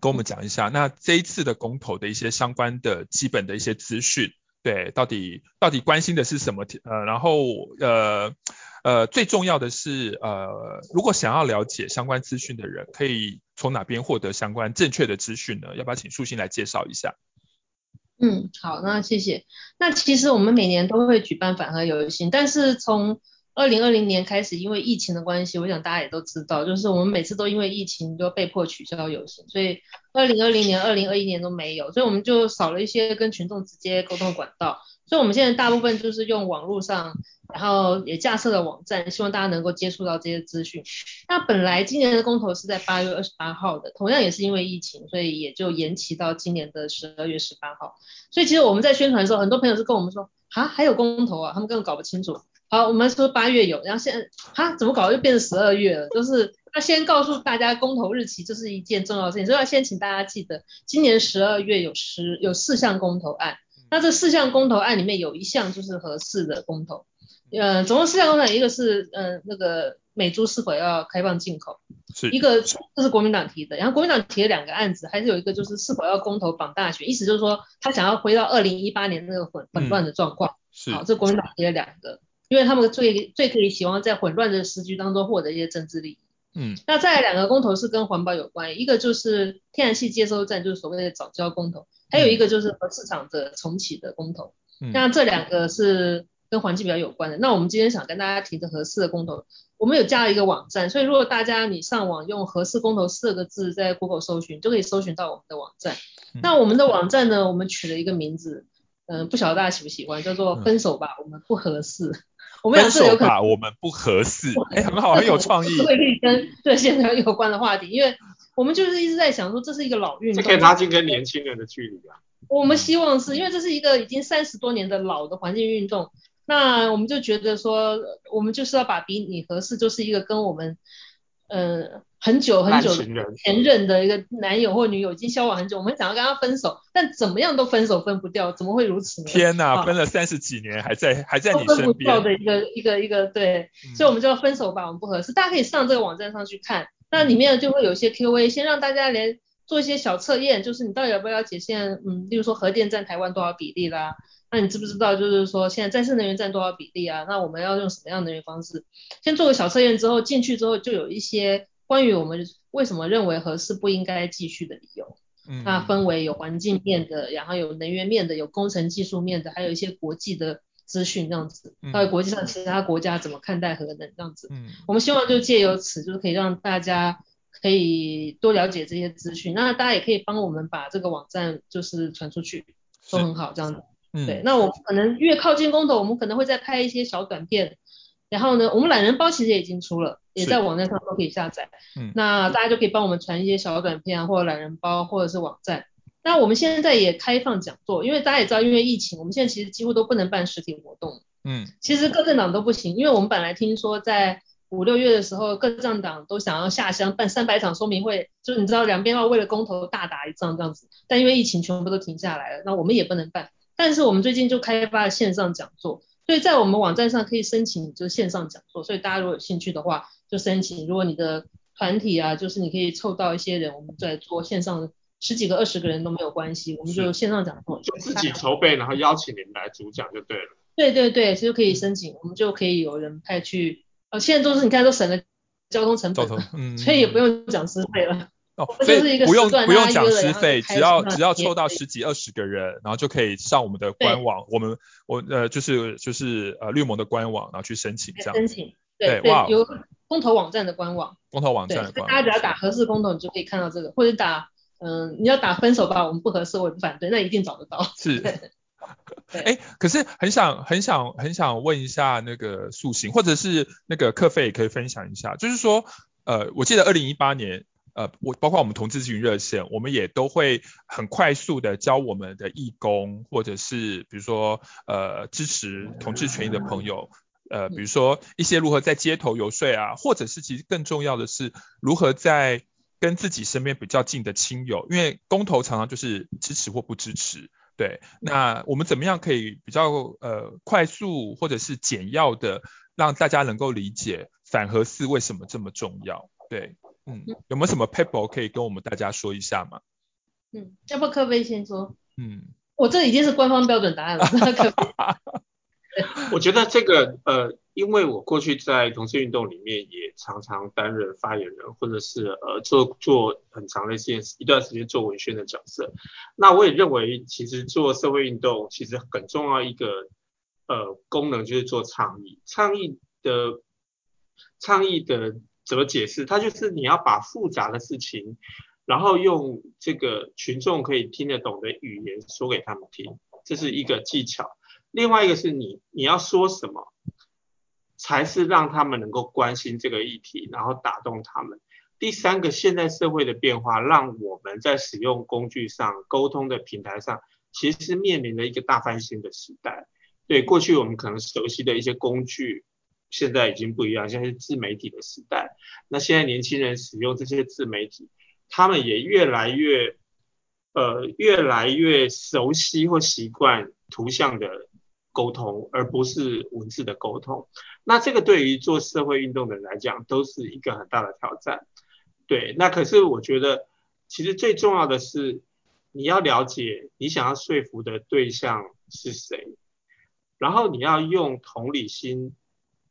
[SPEAKER 8] 跟我们讲一下，那这一次的公投的一些相关的基本的一些资讯，对，到底到底关心的是什么？呃，然后呃呃最重要的是呃，如果想要了解相关资讯的人，可以从哪边获得相关正确的资讯呢？要不要请素心来介绍一下？
[SPEAKER 9] 嗯，好，那谢谢。那其实我们每年都会举办反核游行，但是从二零二零年开始，因为疫情的关系，我想大家也都知道，就是我们每次都因为疫情就被迫取消游行，所以二零二零年、二零二一年都没有，所以我们就少了一些跟群众直接沟通管道，所以我们现在大部分就是用网络上，然后也架设了网站，希望大家能够接触到这些资讯。那本来今年的公投是在八月二十八号的，同样也是因为疫情，所以也就延期到今年的十二月十八号。所以其实我们在宣传的时候，很多朋友是跟我们说，啊，还有公投啊，他们根本搞不清楚。好，我们说八月有，然后现在哈怎么搞？又变成十二月了？就是要先告诉大家公投日期，这是一件重要事情，所以要先请大家记得，今年十二月有十有四项公投案，那这四项公投案里面有一项就是合适的公投，呃，总共四项公投，一个是呃那个美猪是否要开放进口，
[SPEAKER 8] 是。
[SPEAKER 9] 一个这是国民党提的，然后国民党提了两个案子，还是有一个就是是否要公投绑大选，意思就是说他想要回到二零一八年那个混混乱的状况。
[SPEAKER 8] 嗯、是，
[SPEAKER 9] 好，这国民党提了两个，因为他们最最可以希望在混乱的时局当中获得一些政治利益。
[SPEAKER 8] 嗯，
[SPEAKER 9] 那再来两个公投是跟环保有关，一个就是天然气接收站，就是所谓的早交公投，还有一个就是和市场的重启的公投。嗯，那这两个是跟环境比较有关的。那我们今天想跟大家提的合适的公投，我们有加了一个网站，所以如果大家你上网用合适公投四个字在 Google 搜寻，就可以搜寻到我们的网站。嗯，那我们的网站呢，我们取了一个名字，嗯，呃，不晓得大家喜不喜欢，叫做分手吧，我们不核四。我们分手吧，
[SPEAKER 8] 我们不合适，哎，很好，很有创意。
[SPEAKER 9] 会可以跟对现在有关的话题，因为我们就是一直在想说，这是一个老运动，
[SPEAKER 10] 这可以拉近跟年轻人的距离啊。
[SPEAKER 9] 我们希望是因为这是一个已经三十多年的老的环境运动，那我们就觉得说，我们就是要把比你合适，就是一个跟我们。呃，很久很久前任的一个男友或女友已经交往很久，我们想要跟他分手，但怎么样都分手分不掉，怎么会如此呢？
[SPEAKER 8] 天哪，分了三十几年还在还在你身边。
[SPEAKER 9] 分不掉的一个一个一个对，所以我们就要分手吧，我们不合适。大家可以上这个网站上去看，那里面就会有一些 Q&A，先让大家连做一些小测验，就是你到底要不要解现，嗯，例如说核电占台湾多少比例啦。那你知不知道，就是说现在再生能源占多少比例啊？那我们要用什么样的能源方式？先做个小测验之后，进去之后就有一些关于我们为什么认为核四不应该继续的理由。嗯，那分为有环境面的，然后有能源面的，有工程技术面的，还有一些国际的资讯这样子。还有国际上其他国家怎么看待核能这样子。嗯，我们希望就借由此，就是可以让大家可以多了解这些资讯。那大家也可以帮我们把这个网站就是传出去，都很好这样子。嗯对，那我们可能越靠近公投，我们可能会再拍一些小短片，然后呢，我们懒人包其实也已经出了，也在网站上都可以下载。嗯，那大家就可以帮我们传一些小短片啊，或者懒人包，或者是网站。那我们现在也开放讲座，因为大家也知道，因为疫情，我们现在其实几乎都不能办实体活动。嗯，其实各政党都不行，因为我们本来听说在五六月的时候，各政党都想要下乡办三百场说明会，就是你知道两边要为了公投大打一仗这样子，但因为疫情全部都停下来了，那我们也不能办。但是我们最近就开发了线上讲座，所以在我们网站上可以申请就是线上讲座，所以大家如果有兴趣的话就申请。如果你的团体啊，就是你可以凑到一些人，我们在做线上十几个、二十个人都没有关系，我们就线上讲座，
[SPEAKER 10] 就自己筹备，然后邀请你们来主讲就对了。
[SPEAKER 9] 对对对，其实可以申请，我们就可以有人派去。呃，现在都是你看都省了交通成本，嗯，所以也不用讲师费了。
[SPEAKER 8] 哦，所以不用不用讲师费，只要只要凑到十几二十个人，然后就可以上我们的官网，我们我呃就是就是呃绿盟的官网，然后去申请这样。
[SPEAKER 9] 申请，对哇，有公投网站的官网。
[SPEAKER 8] 公投网站的官网。
[SPEAKER 9] 大家只要打合适公投，你就可以看到这个，或者打嗯，你要打分手吧，我们不合适，我也不反对，那一定找得到。
[SPEAKER 8] 是。哎，可是很想很想很想问一下那个塑形，或者是那个课费也可以分享一下，就是说呃，我记得二零一八年。呃，我包括我们同志咨询热线，我们也都会很快速的教我们的义工，或者是比如说呃支持同志权益的朋友，呃，比如说一些如何在街头游说啊，或者是其实更重要的是如何在跟自己身边比较近的亲友，因为公投常常就是支持或不支持，对，那我们怎么样可以比较呃快速或者是简要的让大家能够理解反核四为什么这么重要？对。嗯，有没有什么 paper 可以跟我们大家说一下吗？
[SPEAKER 9] 嗯，要不可不可以先说？嗯，我这已经是官方标准答案了。
[SPEAKER 10] 我觉得这个呃，因为我过去在同志运动里面也常常担任发言人，或者是呃做做很长的一些一段时间做文宣的角色。那我也认为，其实做社会运动其实很重要一个呃功能就是做倡议，倡议的倡议的。怎么解释？它就是你要把复杂的事情，然后用这个群众可以听得懂的语言说给他们听，这是一个技巧。另外一个是你你要说什么，才是让他们能够关心这个议题，然后打动他们。第三个，现在社会的变化，让我们在使用工具上、沟通的平台上，其实面临了一个大翻新的时代。对，过去我们可能熟悉的一些工具。现在已经不一样，现在是自媒体的时代。那现在年轻人使用这些自媒体，他们也越来越，呃，越来越熟悉或习惯图像的沟通，而不是文字的沟通。那这个对于做社会运动的人来讲，都是一个很大的挑战。对，那可是我觉得，其实最重要的是，你要了解你想要说服的对象是谁，然后你要用同理心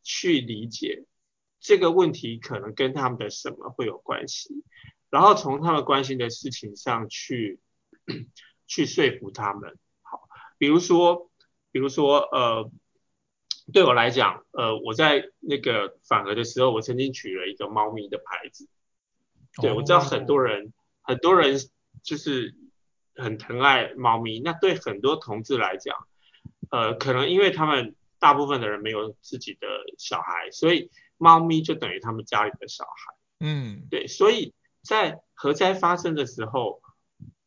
[SPEAKER 10] 去理解这个问题可能跟他们的什么会有关系，然后从他们关心的事情上去去说服他们。好，比如说。比如说，呃，对我来讲，呃，我在那个反核的时候，我曾经取了一个猫咪的牌子。对，我知道很多人，很多人就是很疼爱猫咪。那对很多同志来讲，呃，可能因为他们大部分的人没有自己的小孩，所以猫咪就等于他们家里的小孩。嗯，对，所以在核灾发生的时候。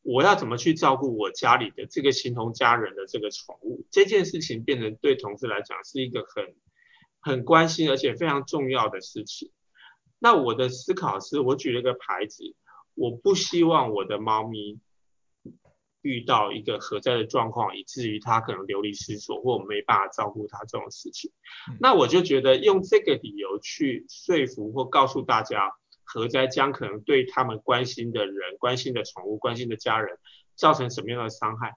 [SPEAKER 10] 我要怎么去照顾我家里的这个形同家人的这个宠物？这件事情变成对同事来讲是一个很很关心而且非常重要的事情。那我的思考是，我举了个牌子，我不希望我的猫咪遇到一个核灾的状况，以至于他可能流离失所，或我没办法照顾他这种事情。那我就觉得用这个理由去说服或告诉大家。核灾将可能对他们关心的人、关心的宠物、关心的家人造成什么样的伤害，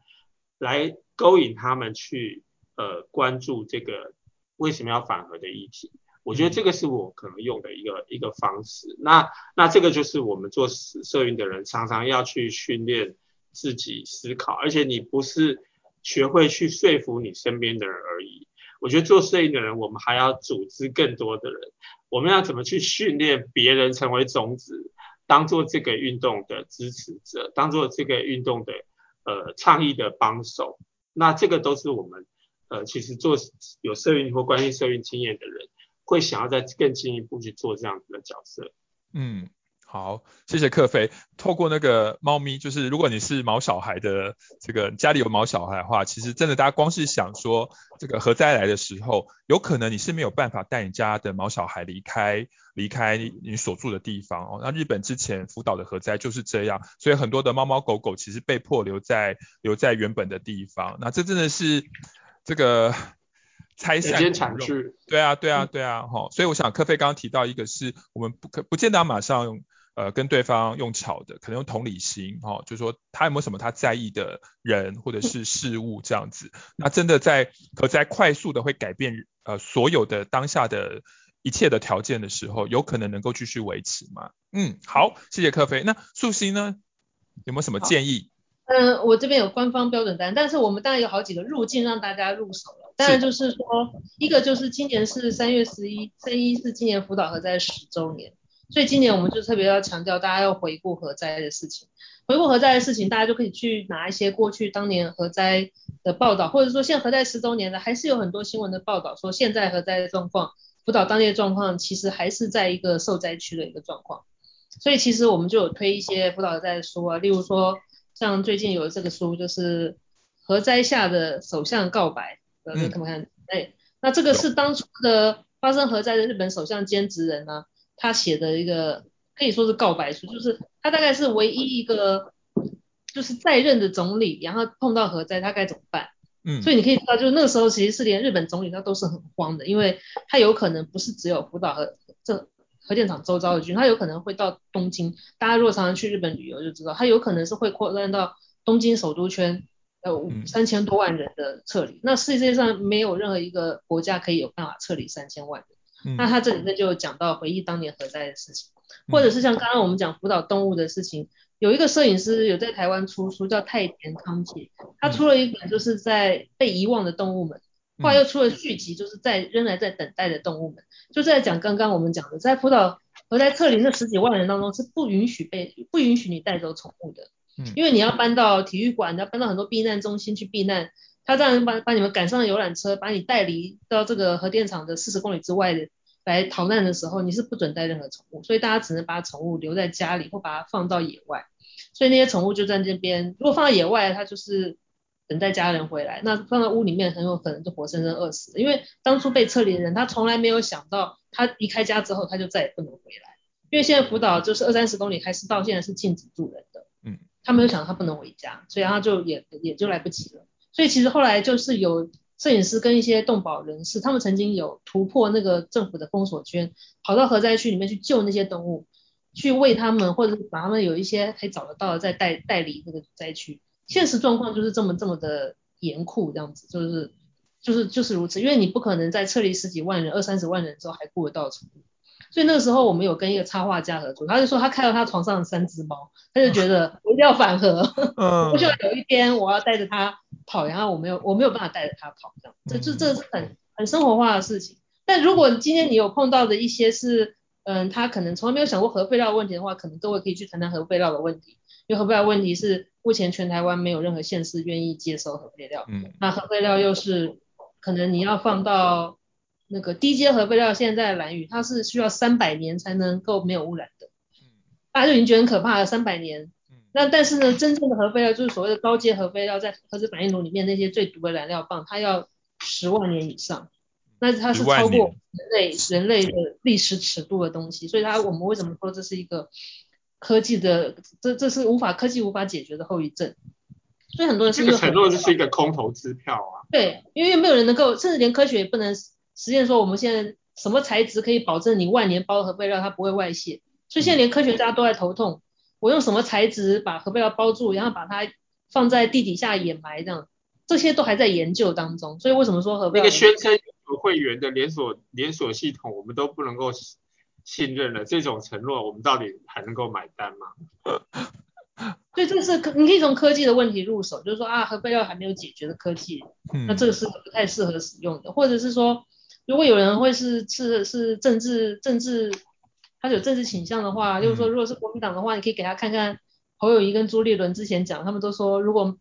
[SPEAKER 10] 来勾引他们去呃关注这个为什么要反核的议题。我觉得这个是我可能用的一个一个方式。那那这个就是我们做社运的人常常要去训练自己思考，而且你不是学会去说服你身边的人而已。我觉得做摄影的人，我们还要组织更多的人。我们要怎么去训练别人成为种子，当做这个运动的支持者，当做这个运动的呃倡议的帮手？那这个都是我们呃其实做有社运或关系社运经验的人，会想要再更进一步去做这样子的角色。嗯。
[SPEAKER 8] 好，谢谢克飞。透过那个猫咪，就是如果你是毛小孩的这个家里有毛小孩的话，其实真的大家光是想说这个核灾来的时候，有可能你是没有办法带你家的毛小孩离开离开你所住的地方哦。那日本之前福岛的核灾就是这样，所以很多的猫猫狗狗其实被迫留在留在原本的地方。那这真的是这个拆散产区。对啊，对啊，对啊，哈、嗯。所以我想克飞刚刚提到一个是我们不可不见得马上用。呃，跟对方用巧的，可能用同理心，哈、哦，就是说他有没有什么他在意的人或者是事物这样子。那真的在可在快速的会改变呃所有的当下的一切的条件的时候，有可能能够继续维持吗？嗯，好，谢谢克飞。那素心呢，有没有什么建议？
[SPEAKER 9] 嗯、呃，我这边有官方标准单，但是我们当然有好几个路径让大家入手了。当然就是说，一个就是今年是三月十一，三一是今年辅导和在十周年。所以今年我们就特别要强调，大家要回顾核灾的事情。回顾核灾的事情，大家就可以去拿一些过去当年核灾的报道，或者说现在核灾十周年的，还是有很多新闻的报道说现在核灾的状况，福岛当地的状况其实还是在一个受灾区的一个状况。所以其实我们就有推一些福岛核灾的书啊，例如说像最近有这个书，就是核灾下的首相告白，大家看不看？哎、嗯，那这个是当初的发生核灾的日本首相兼职人呢、啊。他写的一个可以说是告白书，就是他大概是唯一一个就是在任的总理，然后碰到核灾他该怎么办？嗯，所以你可以知道，就是那个时候其实是连日本总理他都是很慌的，因为他有可能不是只有福岛和这核电厂周遭的军，他有可能会到东京。大家如果常常去日本旅游就知道，他有可能是会扩散到东京首都圈，呃三千多万人的撤离。那世界上没有任何一个国家可以有办法撤离三千万人。嗯、那他这里面就讲到回忆当年核灾的事情，或者是像刚刚我们讲福岛动物的事情，有一个摄影师有在台湾出书叫太田康介，他出了一本就是在被遗忘的动物们，后来又出了续集，就是在仍然在等待的动物们，就是在讲刚刚我们讲的，在福岛核灾撤离这十几万人当中是不允许被不允许你带走宠物的，因为你要搬到体育馆，你要搬到很多避难中心去避难。他这样把把你们赶上游览车，把你带离到这个核电厂的四十公里之外的来逃难的时候，你是不准带任何宠物，所以大家只能把宠物留在家里或把它放到野外。所以那些宠物就在这边，如果放到野外，它就是等待家人回来；那放到屋里面，很有可能就活生生饿死。因为当初被撤离的人，他从来没有想到，他离开家之后，他就再也不能回来。因为现在福岛就是二三十公里，还是到现在是禁止住人的。嗯，他没有想到他不能回家，所以他就也也就来不及了。所以其实后来就是有摄影师跟一些动保人士，他们曾经有突破那个政府的封锁圈，跑到核灾区里面去救那些动物，去喂他们，或者是把他们有一些可以找得到的再带带离那个灾区。现实状况就是这么这么的严酷，这样子就是就是就是如此，因为你不可能在撤离十几万人、二三十万人之后还顾得到宠物。所以那个时候我们有跟一个插画家合作，他就说他看到他床上的三只猫，他就觉得我一定要反核，我希望有一天我要带着它跑，然后我没有我没有办法带着他跑，这样，这这这是很很生活化的事情。但如果今天你有碰到的一些是，嗯，他可能从来没有想过核废料的问题的话，可能各位可以去谈谈核废料的问题，因为核废料问题是目前全台湾没有任何县市愿意接收核废料，嗯，那核废料又是可能你要放到。那个低阶核废料现在在兰屿，它是需要三百年才能够没有污染的，大家就已经觉得很可怕了，三百年。那但是呢，真正的核废料就是所谓的高阶核废料，在核子反应炉里面那些最毒的燃料棒，它要十万年以上，那它是超过人类人类的历史尺度的东西，所以它我们为什么说这是一个科技的，这这是无法科技无法解决的后遗症。所以很多人是
[SPEAKER 10] 这个承诺就是一个空头支票啊。
[SPEAKER 9] 对，因为没有人能够，甚至连科学也不能。实验说我们现在什么材质可以保证你万年包核废料它不会外泄？所以现在连科学家都在头痛，我用什么材质把核废料包住，然后把它放在地底下掩埋这样，这些都还在研究当中。所以为什么说核废料？
[SPEAKER 10] 那个宣称有会员的连锁连锁系统，我们都不能够信任了，这种承诺我们到底还能够买单吗？
[SPEAKER 9] 所以这是你可以从科技的问题入手，就是说啊核废料还没有解决的科技，那这个是不太适合使用的，或者是说。如果有人会是是是政治政治，他有政治倾向的话，就是说，如果是国民党的话，你可以给他看看侯友谊跟朱立伦之前讲，他们都说，如果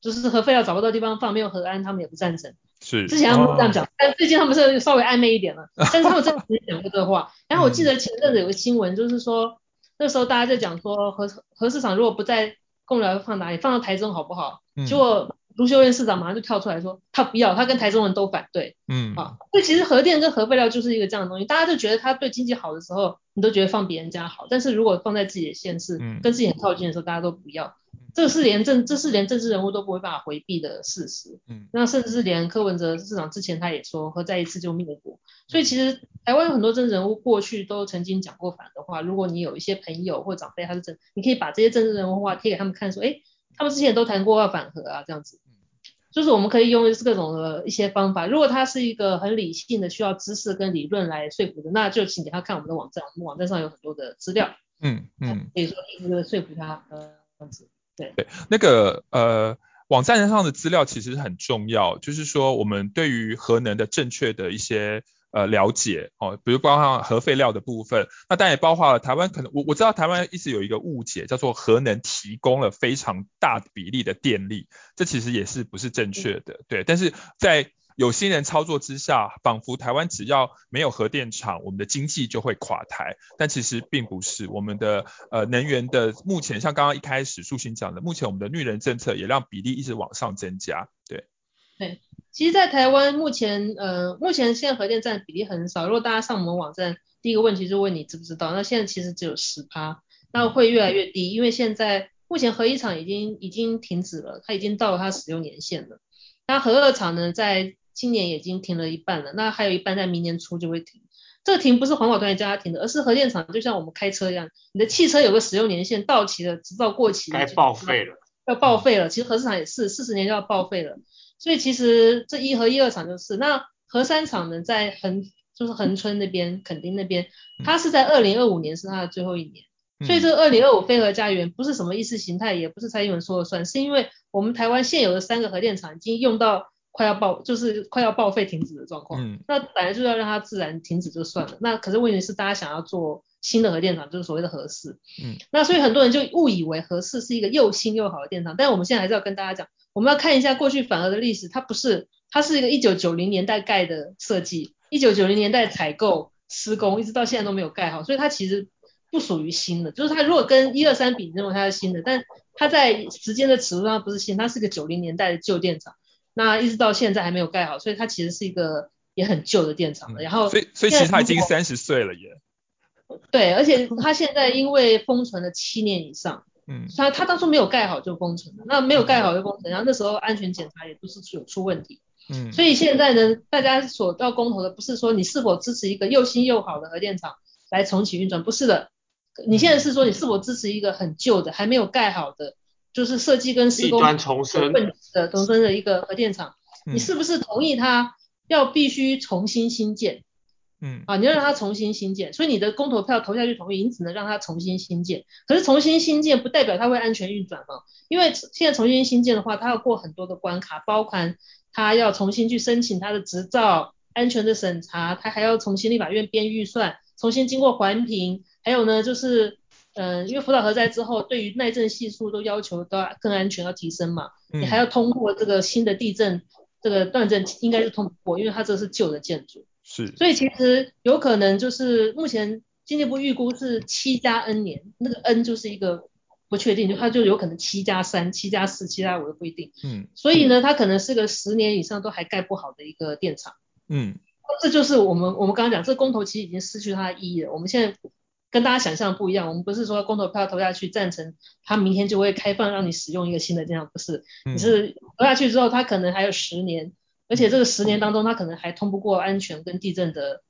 [SPEAKER 9] 就是核废料找不到地方放，没有核安，他们也不赞成。
[SPEAKER 8] 是。
[SPEAKER 9] 之前他们这样讲，哦、但最近他们是稍微暧昧一点了，但是他们真的讲过这个话。然后我记得前阵子有个新闻，就是说那时候大家在讲说核核市场如果不在贡寮放哪里，放到台中好不好？嗯、结果。卢秀燕市长马上就跳出来说，他不要，他跟台中人都反对。嗯，啊，所以其实核电跟核废料就是一个这样的东西，大家就觉得他对经济好的时候，你都觉得放别人家好，但是如果放在自己的县市，嗯，跟自己很靠近的时候，大家都不要。这个是连政，这是连政治人物都不会办法回避的事实。嗯，那甚至是连柯文哲市长之前他也说，核再一次就灭国。所以其实台湾有很多政治人物过去都曾经讲过反的话，如果你有一些朋友或长辈他是政，你可以把这些政治人物话贴给他们看，说，哎，他们之前都谈过要反核啊，这样子。就是我们可以用各种的一些方法，如果他是一个很理性的，需要知识跟理论来说服的，那就请给他看我们的网站，我们网站上有很多的资料，嗯嗯，可以说一个说服他，呃，这样子，对对，
[SPEAKER 8] 那个呃，网站上的资料其实很重要，就是说我们对于核能的正确的一些。呃，了解哦，比如包括核废料的部分，那当然也包括了台湾可能我我知道台湾一直有一个误解，叫做核能提供了非常大比例的电力，这其实也是不是正确的，对。但是在有心人操作之下，仿佛台湾只要没有核电厂，我们的经济就会垮台，但其实并不是。我们的呃能源的目前像刚刚一开始树兴讲的，目前我们的绿能政策也让比例一直往上增加，对。
[SPEAKER 9] 对。其实，在台湾目前，呃，目前现在核电站比例很少。如果大家上我们网站，第一个问题就问你知不知道？那现在其实只有十趴，那会越来越低，因为现在目前核一厂已经已经停止了，它已经到了它使用年限了。那核二厂呢，在今年已经停了一半了，那还有一半在明年初就会停。这个停不是环保团体叫它停的，而是核电厂就像我们开车一样，你的汽车有个使用年限到期了，执照过期了，
[SPEAKER 10] 该报废了，
[SPEAKER 9] 要报废了。其实核市场也是四十年就要报废了。所以其实这一和一二厂就是，那核三厂呢，在恒就是恒春那边，垦丁那边，它是在二零二五年是它的最后一年。所以这个二零二五非核家园不是什么意识形态，也不是蔡英文说了算，是因为我们台湾现有的三个核电厂已经用到快要报，就是快要报废停止的状况。那本来就要让它自然停止就算了。那可是问题是大家想要做新的核电厂，就是所谓的核四。嗯。那所以很多人就误以为核四是一个又新又好的电厂，但我们现在还是要跟大家讲。我们要看一下过去反核的历史，它不是，它是一个一九九零年代盖的设计，一九九零年代采购施工，一直到现在都没有盖好，所以它其实不属于新的。就是它如果跟一二三比，认为它是新的，但它在时间的尺度上不是新，它是个九零年代的旧电厂，那一直到现在还没有盖好，所以它其实是一个也很旧的电厂了。然后，
[SPEAKER 8] 所以所以其实它已经三十岁了耶。
[SPEAKER 9] 对，而且它现在因为封存了七年以上。嗯，他他当初没有盖好就封存了，那没有盖好就封存，然后那时候安全检查也不是有出问题，嗯，所以现在呢，大家所要公投的不是说你是否支持一个又新又好的核电厂来重启运转，不是的，你现在是说你是否支持一个很旧的还没有盖好的，就是设计跟施工
[SPEAKER 10] 重生
[SPEAKER 9] 的重生的一个核电厂，你是不是同意它要必须重新新建？嗯，啊，你要让它重新新建，所以你的公投票投下去同意，你只能让它重新新建。可是重新新建不代表它会安全运转嘛，因为现在重新新建的话，它要过很多的关卡，包含它要重新去申请它的执照、安全的审查，它还要重新立法院编预算，重新经过环评，还有呢就是，嗯、呃，因为福岛核灾之后，对于耐震系数都要求都要更安全要提升嘛，你还要通过这个新的地震这个断震应该是通不过，因为它这是旧的建筑。
[SPEAKER 8] 是，
[SPEAKER 9] 所以其实有可能就是目前经济部预估是七加 N 年，那个 N 就是一个不确定，就它就有可能七加三、七加四、七加五都不一定。嗯，所以呢，它可能是个十年以上都还盖不好的一个电厂。嗯，这就是我们我们刚刚讲，这个公投其实已经失去它的意义了。我们现在跟大家想象的不一样，我们不是说公投票投下去赞成，它明天就会开放让你使用一个新的电厂，不是，你是投下去之后，它可能还有十年。而且这个十年当中，他可能还通不过安全跟地震的，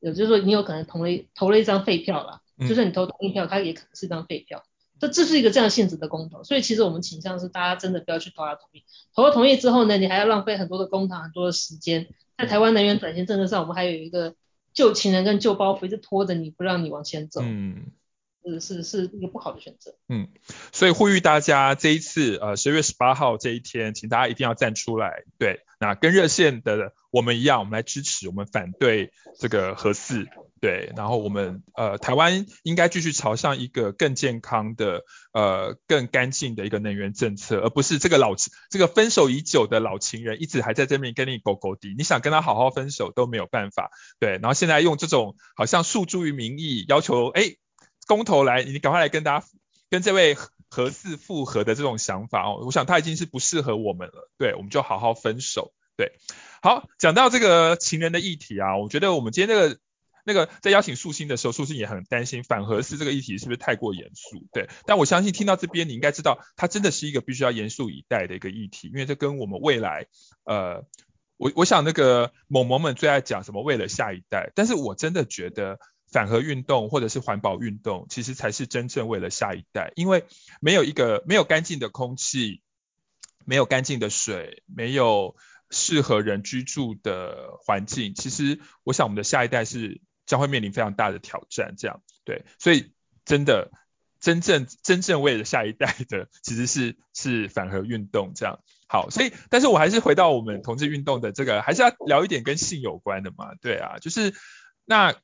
[SPEAKER 9] 也就是说你有可能投了投了一张废票了，就算你投同意票，它也可能是一张废票。这这是一个这样性质的公投，所以其实我们倾向是大家真的不要去投他同意，投了同意之后呢，你还要浪费很多的公帑、很多的时间。在台湾能源转型政策上，我们还有一个旧情人跟旧包袱一直拖着你不让你往前走。嗯。是是一个不好的选择。
[SPEAKER 8] 嗯，所以呼吁大家这一次呃十月十八号这一天，请大家一定要站出来，对，那跟热线的我们一样，我们来支持，我们反对这个核四，对，然后我们呃台湾应该继续朝向一个更健康的呃更干净的一个能源政策，而不是这个老这个分手已久的老情人一直还在这边跟你狗狗敌，你想跟他好好分手都没有办法，对，然后现在用这种好像诉诸于民意要求哎。公投来，你赶快来跟大家跟这位核四复合的这种想法哦，我想他已经是不适合我们了，对，我们就好好分手，对。好，讲到这个情人的议题啊，我觉得我们今天那个那个在邀请素心的时候，素心也很担心反核四这个议题是不是太过严肃，对。但我相信听到这边，你应该知道，它真的是一个必须要严肃以待的一个议题，因为这跟我们未来，呃，我我想那个某某们最爱讲什么为了下一代，但是我真的觉得。反核运动或者是环保运动，其实才是真正为了下一代。因为没有一个没有干净的空气，没有干净的水，没有适合人居住的环境，其实我想我们的下一代是将会面临非常大的挑战。这样对，所以真的真正真正为了下一代的，其实是是反核运动这样。好，所以但是我还是回到我们同志运动的这个，还是要聊一点跟性有关的嘛。对啊，就是那。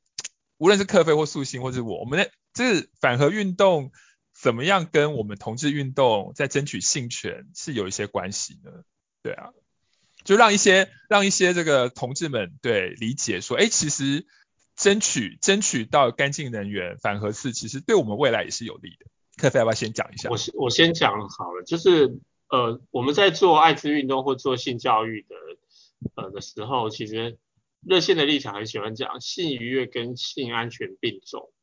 [SPEAKER 8] 无论是克菲或素心，或是我，我们的这是反核运动怎么样跟我们同志运动在争取性权是有一些关系的，对啊，就让一些让一些这个同志们对理解说，哎，其实争取争取到干净能源反核是，其实对我们未来也是有利的。克菲要不要先讲一下？
[SPEAKER 10] 我先我先讲好了，就是呃我们在做艾滋运动或做性教育的呃的时候，其实。热线的立场很喜欢讲性愉悦跟性安全并重，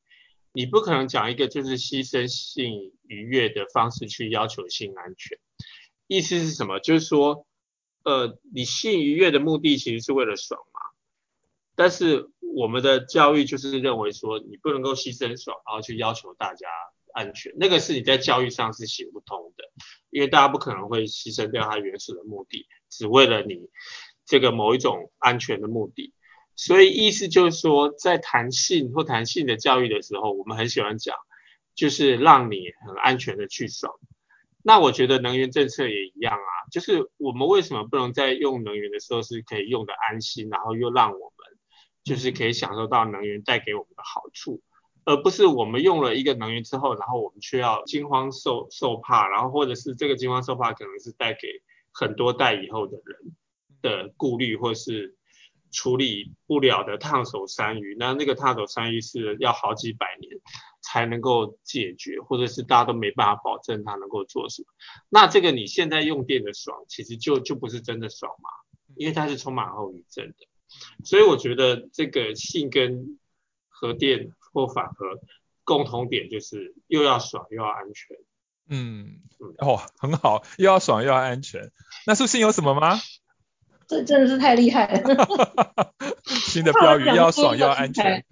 [SPEAKER 10] 你不可能讲一个就是牺牲性愉悦的方式去要求性安全。意思是什么？就是说，呃，你性愉悦的目的其实是为了爽嘛，但是我们的教育就是认为说，你不能够牺牲爽，然后去要求大家安全，那个是你在教育上是行不通的，因为大家不可能会牺牲掉它原始的目的，只为了你。这个某一种安全的目的，所以意思就是说，在谈性或谈性的教育的时候，我们很喜欢讲，就是让你很安全的去爽。那我觉得能源政策也一样啊，就是我们为什么不能在用能源的时候是可以用的安心，然后又让我们就是可以享受到能源带给我们的好处，而不是我们用了一个能源之后，然后我们却要惊慌受受怕，然后或者是这个惊慌受怕可能是带给很多代以后的人。的顾虑或是处理不了的烫手山芋，那那个烫手山芋是要好几百年才能够解决，或者是大家都没办法保证它能够做什么。那这个你现在用电的爽，其实就就不是真的爽嘛，因为它是充满后遗症的。所以我觉得这个性跟核电或反核共同点就是又要爽又要安全。
[SPEAKER 8] 嗯，哦，很好，又要爽又要安全。那素性有什么吗？
[SPEAKER 9] 这真的是太厉害了。
[SPEAKER 8] 新的标语要爽要安全。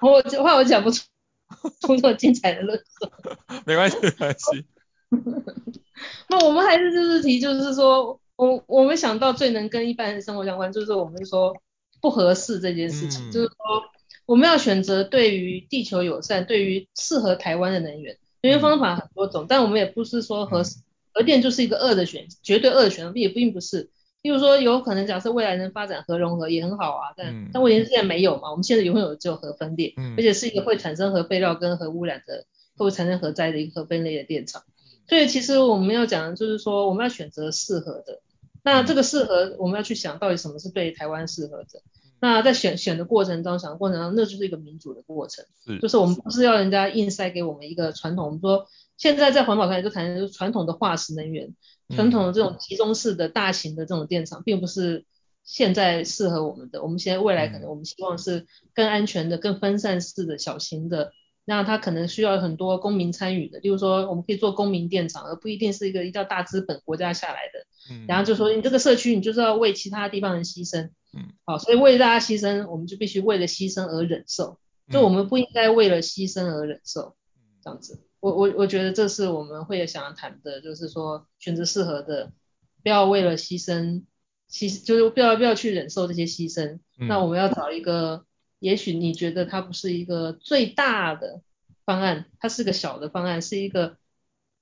[SPEAKER 9] 我这话我讲不出 出这么精彩的论述。
[SPEAKER 8] 没关系，没关系。
[SPEAKER 9] 那我们还是就是提，就是说我我们想到最能跟一般人生活相关，就是我们说不合适这件事情，嗯、就是说我们要选择对于地球友善、对于适合台湾的能源。能源方法很多种，嗯、但我们也不是说核核电就是一个恶的选，绝对恶的选择，也并不是。比如说，有可能假设未来能发展核融合也很好啊，但、嗯、但问题是现在没有嘛，我们现在永远有只有核分裂，嗯、而且是一个会产生核废料跟核污染的，会产生核灾的一个核分裂的电厂。所以其实我们要讲的就是说，我们要选择适合的。那这个适合，我们要去想到底什么是对台湾适合的。那在选选的过程中，想的过程中，那就是一个民主的过程，是就是我们不是要人家硬塞给我们一个传统。我们说现在在环保团体就谈的就是传统的化石能源，传统的这种集中式的大型的这种电厂，并不是现在适合我们的。我们现在未来可能我们希望是更安全的、更分散式的小型的，那它可能需要很多公民参与的。例如说，我们可以做公民电厂，而不一定是一个一定要大资本国家下来的。然后就说你这个社区，你就是要为其他地方人牺牲。嗯，好，所以为大家牺牲，我们就必须为了牺牲而忍受，就我们不应该为了牺牲而忍受，这样子。我我我觉得这是我们会想要谈的，就是说选择适合的，不要为了牺牲，牺就是不要不要去忍受这些牺牲。那我们要找一个，也许你觉得它不是一个最大的方案，它是个小的方案，是一个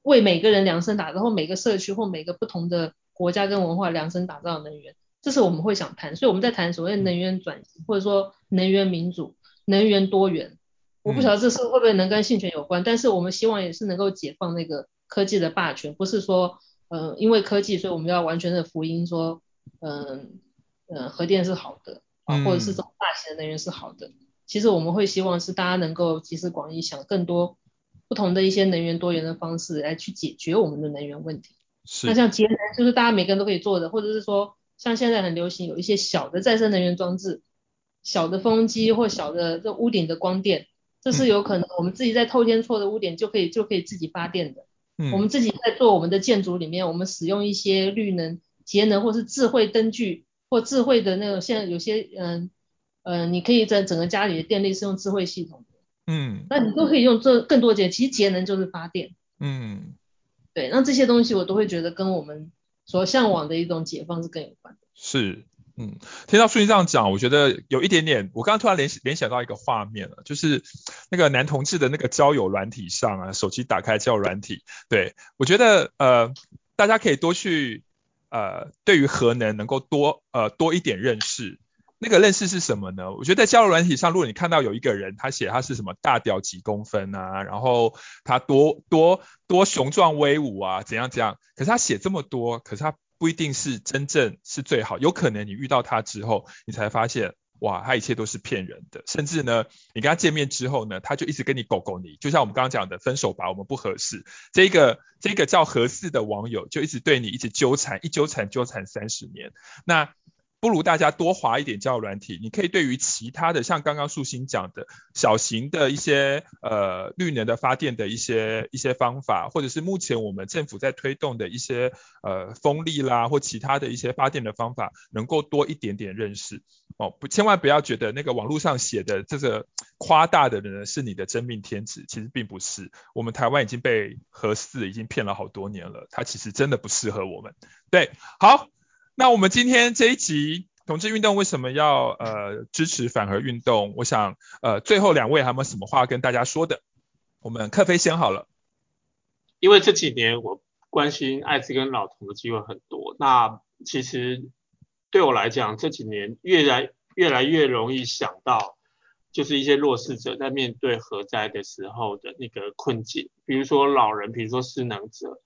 [SPEAKER 9] 为每个人量身打造，或每个社区或每个不同的国家跟文化量身打造的能源。这是我们会想谈，所以我们在谈所谓能源转型，或者说能源民主、能源多元。我不晓得这是会不会能跟性权有关，但是我们希望也是能够解放那个科技的霸权，不是说，呃，因为科技，所以我们要完全的福音说，嗯、呃，嗯、呃，核电是好的啊，或者是这种大型的能源是好的。其实我们会希望是大家能够集思广益，想更多不同的一些能源多元的方式来去解决我们的能源问题。是。那像节能，就是大家每个人都可以做的，或者是说。像现在很流行有一些小的再生能源装置，小的风机或小的这屋顶的光电，这是有可能我们自己在透天厝的屋顶就可以就可以自己发电的。嗯，我们自己在做我们的建筑里面，我们使用一些绿能、节能或是智慧灯具或智慧的那种，现在有些嗯嗯、呃，你可以在整个家里的电力是用智慧系统的。嗯，那你都可以用这更多节，其实节能就是发电。嗯，对，那这些东西我都会觉得跟我们。所向往的一种解放是更有关的。
[SPEAKER 8] 是，嗯，听到淑妮这样讲，我觉得有一点点，我刚刚突然联联想到一个画面了，就是那个男同志的那个交友软体上啊，手机打开交友软体，对，我觉得呃，大家可以多去呃，对于核能能够多呃多一点认识。那个认识是什么呢？我觉得在交友软体上，如果你看到有一个人，他写他是什么大屌几公分啊，然后他多多多雄壮威武啊，怎样怎样，可是他写这么多，可是他不一定是真正是最好，有可能你遇到他之后，你才发现，哇，他一切都是骗人的，甚至呢，你跟他见面之后呢，他就一直跟你狗狗你，就像我们刚刚讲的分手吧，我们不合适，这个这个叫合适的网友就一直对你一直纠缠，一纠缠纠缠三十年，那。不如大家多划一点交友软体，你可以对于其他的，像刚刚素心讲的小型的一些呃绿能的发电的一些一些方法，或者是目前我们政府在推动的一些呃风力啦或其他的一些发电的方法，能够多一点点认识哦，不，千万不要觉得那个网络上写的这个夸大的人是你的真命天子，其实并不是。我们台湾已经被核四已经骗了好多年了，它其实真的不适合我们。对，好。那我们今天这一集同志运动为什么要呃支持反核运动？我想呃最后两位还有没有什么话跟大家说的？我们克飞先好了。
[SPEAKER 10] 因为这几年我关心艾滋跟老同的机会很多，那其实对我来讲这几年越来越来越容易想到，就是一些弱势者在面对核灾的时候的那个困境，比如说老人，比如说失能者，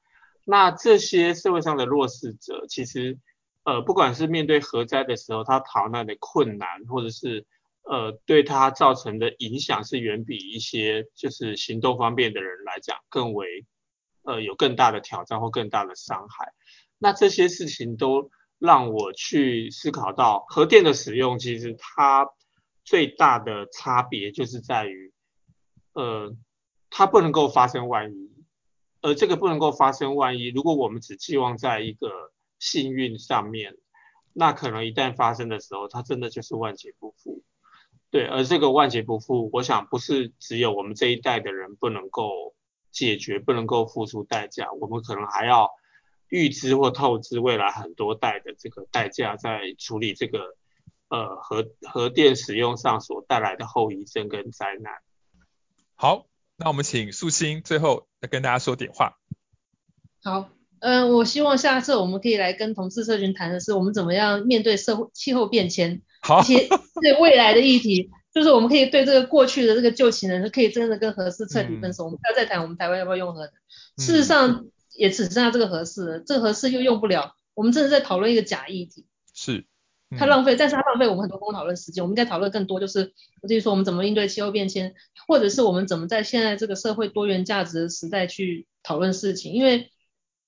[SPEAKER 10] 那这些社会上的弱势者其实。呃，不管是面对核灾的时候，他逃难的困难，或者是呃对他造成的影响，是远比一些就是行动方便的人来讲更为呃有更大的挑战或更大的伤害。那这些事情都让我去思考到，核电的使用其实它最大的差别就是在于，呃，它不能够发生万一，而这个不能够发生万一，如果我们只寄望在一个幸运上面，那可能一旦发生的时候，它真的就是万劫不复。对，而这个万劫不复，我想不是只有我们这一代的人不能够解决，不能够付出代价，我们可能还要预知或透支未来很多代的这个代价，在处理这个呃核核电使用上所带来的后遗症跟灾难。
[SPEAKER 8] 好，那我们请素心最后再跟大家说点话。
[SPEAKER 9] 好。嗯、呃，我希望下次我们可以来跟同事社群谈的是，我们怎么样面对社会气候变迁，一些对未来的议题，就是我们可以对这个过去的这个旧情人，可以真的跟核四彻底分手。嗯、我们不要再谈我们台湾要不要用核的，事实上也只剩下这个核四了，这个核四又用不了，我们真的在讨论一个假议题，
[SPEAKER 8] 是，
[SPEAKER 9] 太浪费，但是它浪费我们很多公共讨论时间，我们应该讨论更多，就是我继续说我们怎么应对气候变迁，或者是我们怎么在现在这个社会多元价值的时代去讨论事情，因为。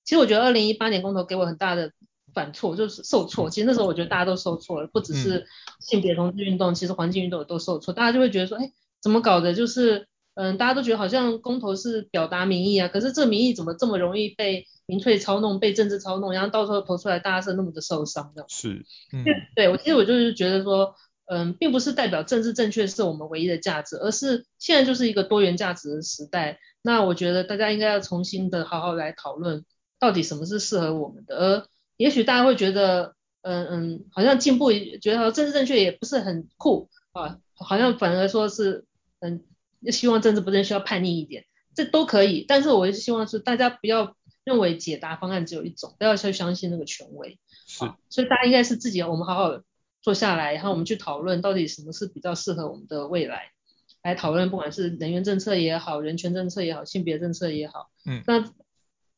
[SPEAKER 9] 其实我觉得二零一八年公投给我很大的反挫，就是受挫。其实那时候我觉得大家都受挫了，不只是性别同志运动，其实环境运动也都受挫。大家就会觉得说，哎，怎么搞的？就是嗯，大家都觉得好像公投是表达民意啊，可是这个民意怎么这么容易被民粹操弄、被政治操弄，然后到时候投出来大家是那么的受伤的。
[SPEAKER 8] 是，嗯，
[SPEAKER 9] 对，我其实我就是觉得说，嗯，并不是代表政治正确是我们唯一的价值，而是现在就是一个多元价值的时代。那我觉得大家应该要重新的好好来讨论。到底什么是适合我们的？而也许大家会觉得，嗯嗯，好像进步，觉得好像政治正确也不是很酷啊，好像反而说是，嗯，希望政治不正确要叛逆一点，这都可以。但是我也是希望是大家不要认为解答方案只有一种，不要去相信那个权威。
[SPEAKER 8] 是。
[SPEAKER 9] 所以大家应该是自己，我们好好坐下来，然后我们去讨论到底什么是比较适合我们的未来，来讨论不管是能源政策也好，人权政策也好，性别政策也好。
[SPEAKER 8] 嗯。那。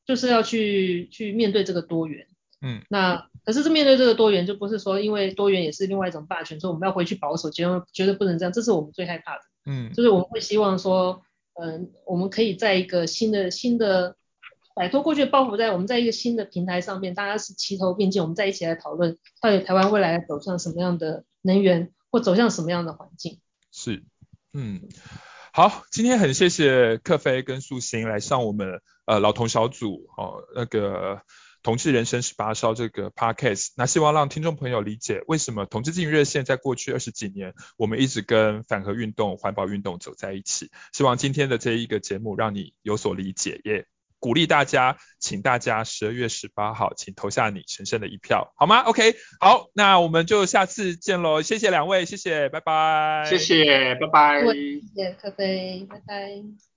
[SPEAKER 9] 就是要去去面对这个多元，
[SPEAKER 8] 嗯，
[SPEAKER 9] 那可是这面对这个多元，就不是说因为多元也是另外一种霸权，所以我们要回去保守，绝对绝对不能这样，这是我们最害怕的，
[SPEAKER 8] 嗯，
[SPEAKER 9] 就是我们会希望说，嗯、呃，我们可以在一个新的新的摆脱过去的包袱，在我们在一个新的平台上面，大家是齐头并进，我们在一起来讨论，到底台湾未来走向什么样的能源，或走向什么样的环境？
[SPEAKER 8] 是，嗯。好，今天很谢谢克菲跟素心来上我们呃老同小组哦那个同志人生十八烧这个 podcast，那希望让听众朋友理解为什么同志进热线在过去二十几年我们一直跟反核运动、环保运动走在一起，希望今天的这一个节目让你有所理解，耶。鼓励大家，请大家十二月十八号，请投下你神圣的一票，好吗？OK，好，那我们就下次见喽，谢谢两位，谢谢，拜拜，
[SPEAKER 10] 谢谢，拜拜，
[SPEAKER 9] 谢谢咖啡，拜拜。